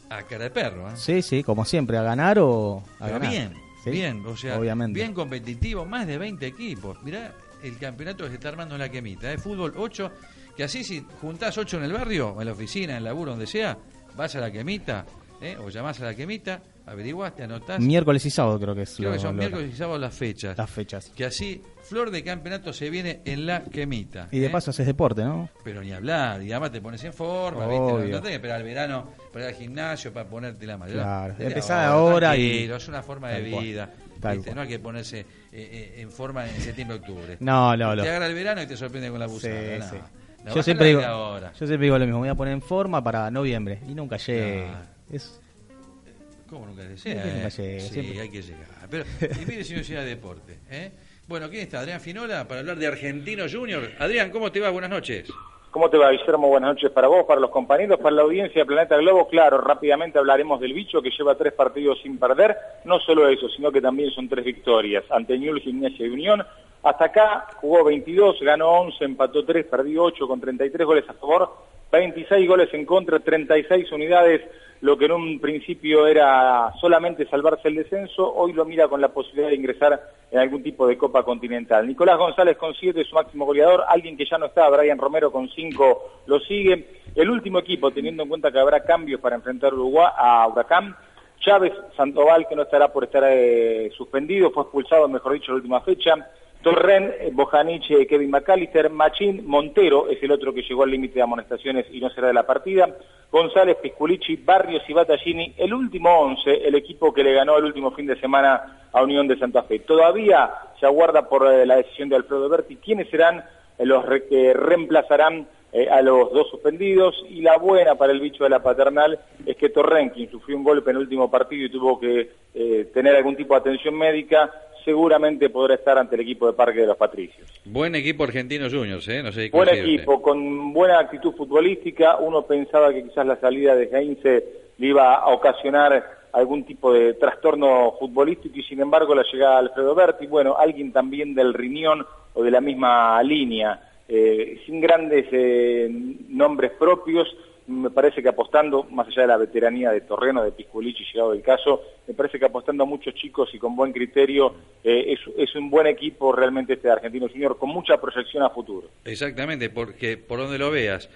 a cara de perro. ¿eh? Sí, sí, como siempre, a ganar o a ganar. Bien, bien, o sea, bien competitivo, más de 20 equipos. Mirá el campeonato que se está armando en la quemita, ¿eh? fútbol 8, que así si juntás 8 en el barrio, en la oficina, en el laburo, donde sea, vas a la quemita, ¿eh? o llamás a la quemita, averiguaste, anotás. Miércoles y sábado creo que es. Creo que son miércoles y sábado las fechas. Las fechas. Que así, flor de campeonato se viene en la quemita. Y de ¿eh? paso haces deporte, ¿no? Pero ni hablar, y además te pones en forma, ¿viste? No tenés que esperar al verano para ir al gimnasio, para ponerte la madera. Claro, empezar ahora, y... Es una forma de vida. No hay que ponerse eh, eh, en forma en septiembre-octubre. No, no, no. Te agarra el verano y te sorprende con la busada. Sí, yo, siempre digo, yo siempre digo lo mismo, me voy a poner en forma para noviembre y nunca llegue. Es ¿Cómo nunca desea? Sí, hay que llegar. Pero, y mire si no llega deporte. ¿eh? Bueno, ¿quién está? Adrián Finola para hablar de Argentino Junior. Adrián, ¿cómo te va? Buenas noches. ¿Cómo te va, Guillermo? Buenas noches para vos, para los compañeros, para la audiencia de Planeta Globo. Claro, rápidamente hablaremos del bicho que lleva tres partidos sin perder. No solo eso, sino que también son tres victorias. Ante Newell, Gimnasia y Unión. Hasta acá jugó 22, ganó 11, empató 3, perdió 8 con 33 goles a favor, 26 goles en contra, 36 unidades lo que en un principio era solamente salvarse el descenso, hoy lo mira con la posibilidad de ingresar en algún tipo de Copa Continental. Nicolás González con siete, su máximo goleador, alguien que ya no está, Brian Romero con cinco, lo sigue. El último equipo, teniendo en cuenta que habrá cambios para enfrentar Uruguay a Huracán, Chávez Santoval, que no estará por estar eh, suspendido, fue expulsado, mejor dicho, la última fecha. Torren, eh, Bojanic, eh, Kevin McAllister, Machín, Montero es el otro que llegó al límite de amonestaciones y no será de la partida, González, Pisculici, Barrios y Battaglini, el último 11, el equipo que le ganó el último fin de semana a Unión de Santa Fe. Todavía se aguarda por la decisión de Alfredo Berti quiénes serán los que reemplazarán eh, a los dos suspendidos y la buena para el bicho de la paternal es que Torren, quien sufrió un golpe en el último partido y tuvo que eh, tener algún tipo de atención médica, seguramente podrá estar ante el equipo de Parque de los Patricios. Buen equipo argentino juniors, ¿eh? No sé Buen equipo, con buena actitud futbolística. Uno pensaba que quizás la salida de Heinze le iba a ocasionar algún tipo de trastorno futbolístico y sin embargo la llegada de Alfredo Berti, bueno, alguien también del riñón o de la misma línea eh, sin grandes eh, nombres propios, me parece que apostando, más allá de la veteranía de Torreno, de Pisculici, llegado el caso, me parece que apostando a muchos chicos y con buen criterio, eh, es, es, un buen equipo realmente este Argentino Junior, con mucha proyección a futuro. Exactamente, porque por donde lo veas,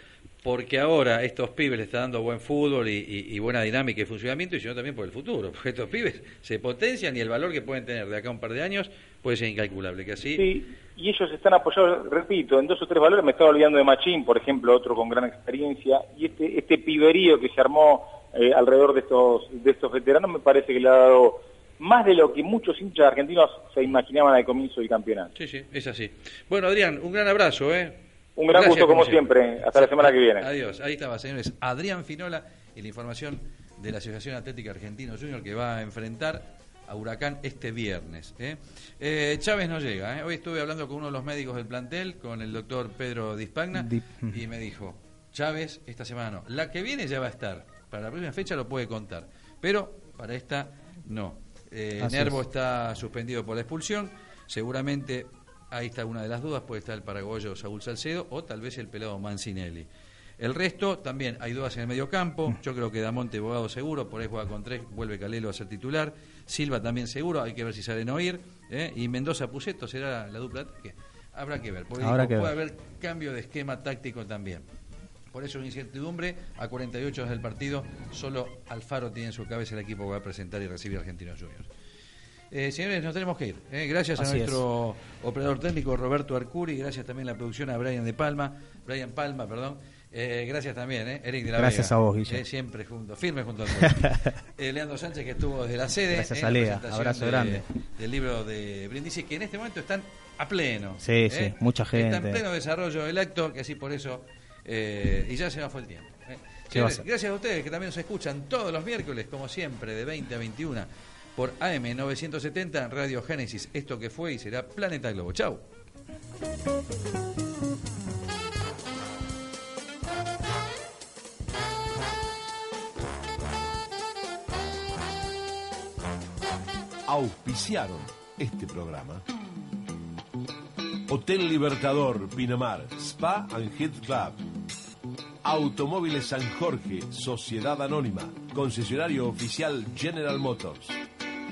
porque ahora estos pibes le están dando buen fútbol y, buena dinámica y funcionamiento, y sino también por el futuro, [LAUGHS] porque estos pibes se potencian y el valor que pueden tener de acá a un par de años puede ser incalculable, que así... Sí, y ellos están apoyados, repito, en dos o tres valores, me estaba olvidando de Machín, por ejemplo, otro con gran experiencia, y este, este piberío que se armó eh, alrededor de estos, de estos veteranos me parece que le ha dado más de lo que muchos hinchas argentinos se imaginaban al comienzo del campeonato. Sí, sí, es así. Bueno, Adrián, un gran abrazo, ¿eh? Un gran gusto como siempre. Hasta la semana que viene. Adiós. Ahí estaba, señores. Adrián Finola y la información de la Asociación Atlética Argentino Junior que va a enfrentar a Huracán este viernes. ¿eh? Eh, Chávez no llega. ¿eh? Hoy estuve hablando con uno de los médicos del plantel, con el doctor Pedro Dispagna, y me dijo, Chávez esta semana no. La que viene ya va a estar. Para la próxima fecha lo puede contar. Pero para esta no. Nervo está suspendido por la expulsión. Seguramente ahí está una de las dudas, puede estar el paraguayo Saúl Salcedo o tal vez el pelado Mancinelli. El resto también hay dudas en el medio campo. Yo creo que Damonte Bogado seguro, por ahí juega con tres, vuelve Calelo a ser titular. Silva también seguro, hay que ver si salen a oír. ¿eh? Y Mendoza Puseto será la dupla que habrá que ver. Porque puede haber cambio de esquema táctico también. Por eso incertidumbre, a 48 horas del partido, solo Alfaro tiene en su cabeza el equipo que va a presentar y recibir a Argentinos Juniors. Eh, señores, nos tenemos que ir. Eh. Gracias a nuestro operador técnico Roberto Arcuri, gracias también a la producción a Brian de Palma, Brian Palma, perdón. Eh, gracias también, eh, Eric de la Gracias a vos, Guille. siempre junto, firme junto a [LAUGHS] todos. Leandro Sánchez, que estuvo desde la sede. Gracias a Lea, abrazo grande. Del libro de Brindisi, que en este momento están a pleno. Sí, sí, mucha gente. Está en pleno desarrollo el acto, que así por eso. y ya se nos fue el tiempo. gracias a ustedes que también nos escuchan todos los miércoles, como siempre, de 20 a 21 por AM 970 Radio Génesis. Esto que fue y será Planeta Globo. Chau. Auspiciaron este programa. Hotel Libertador Pinamar, Spa and Health Club. Automóviles San Jorge, Sociedad Anónima, concesionario oficial General Motors.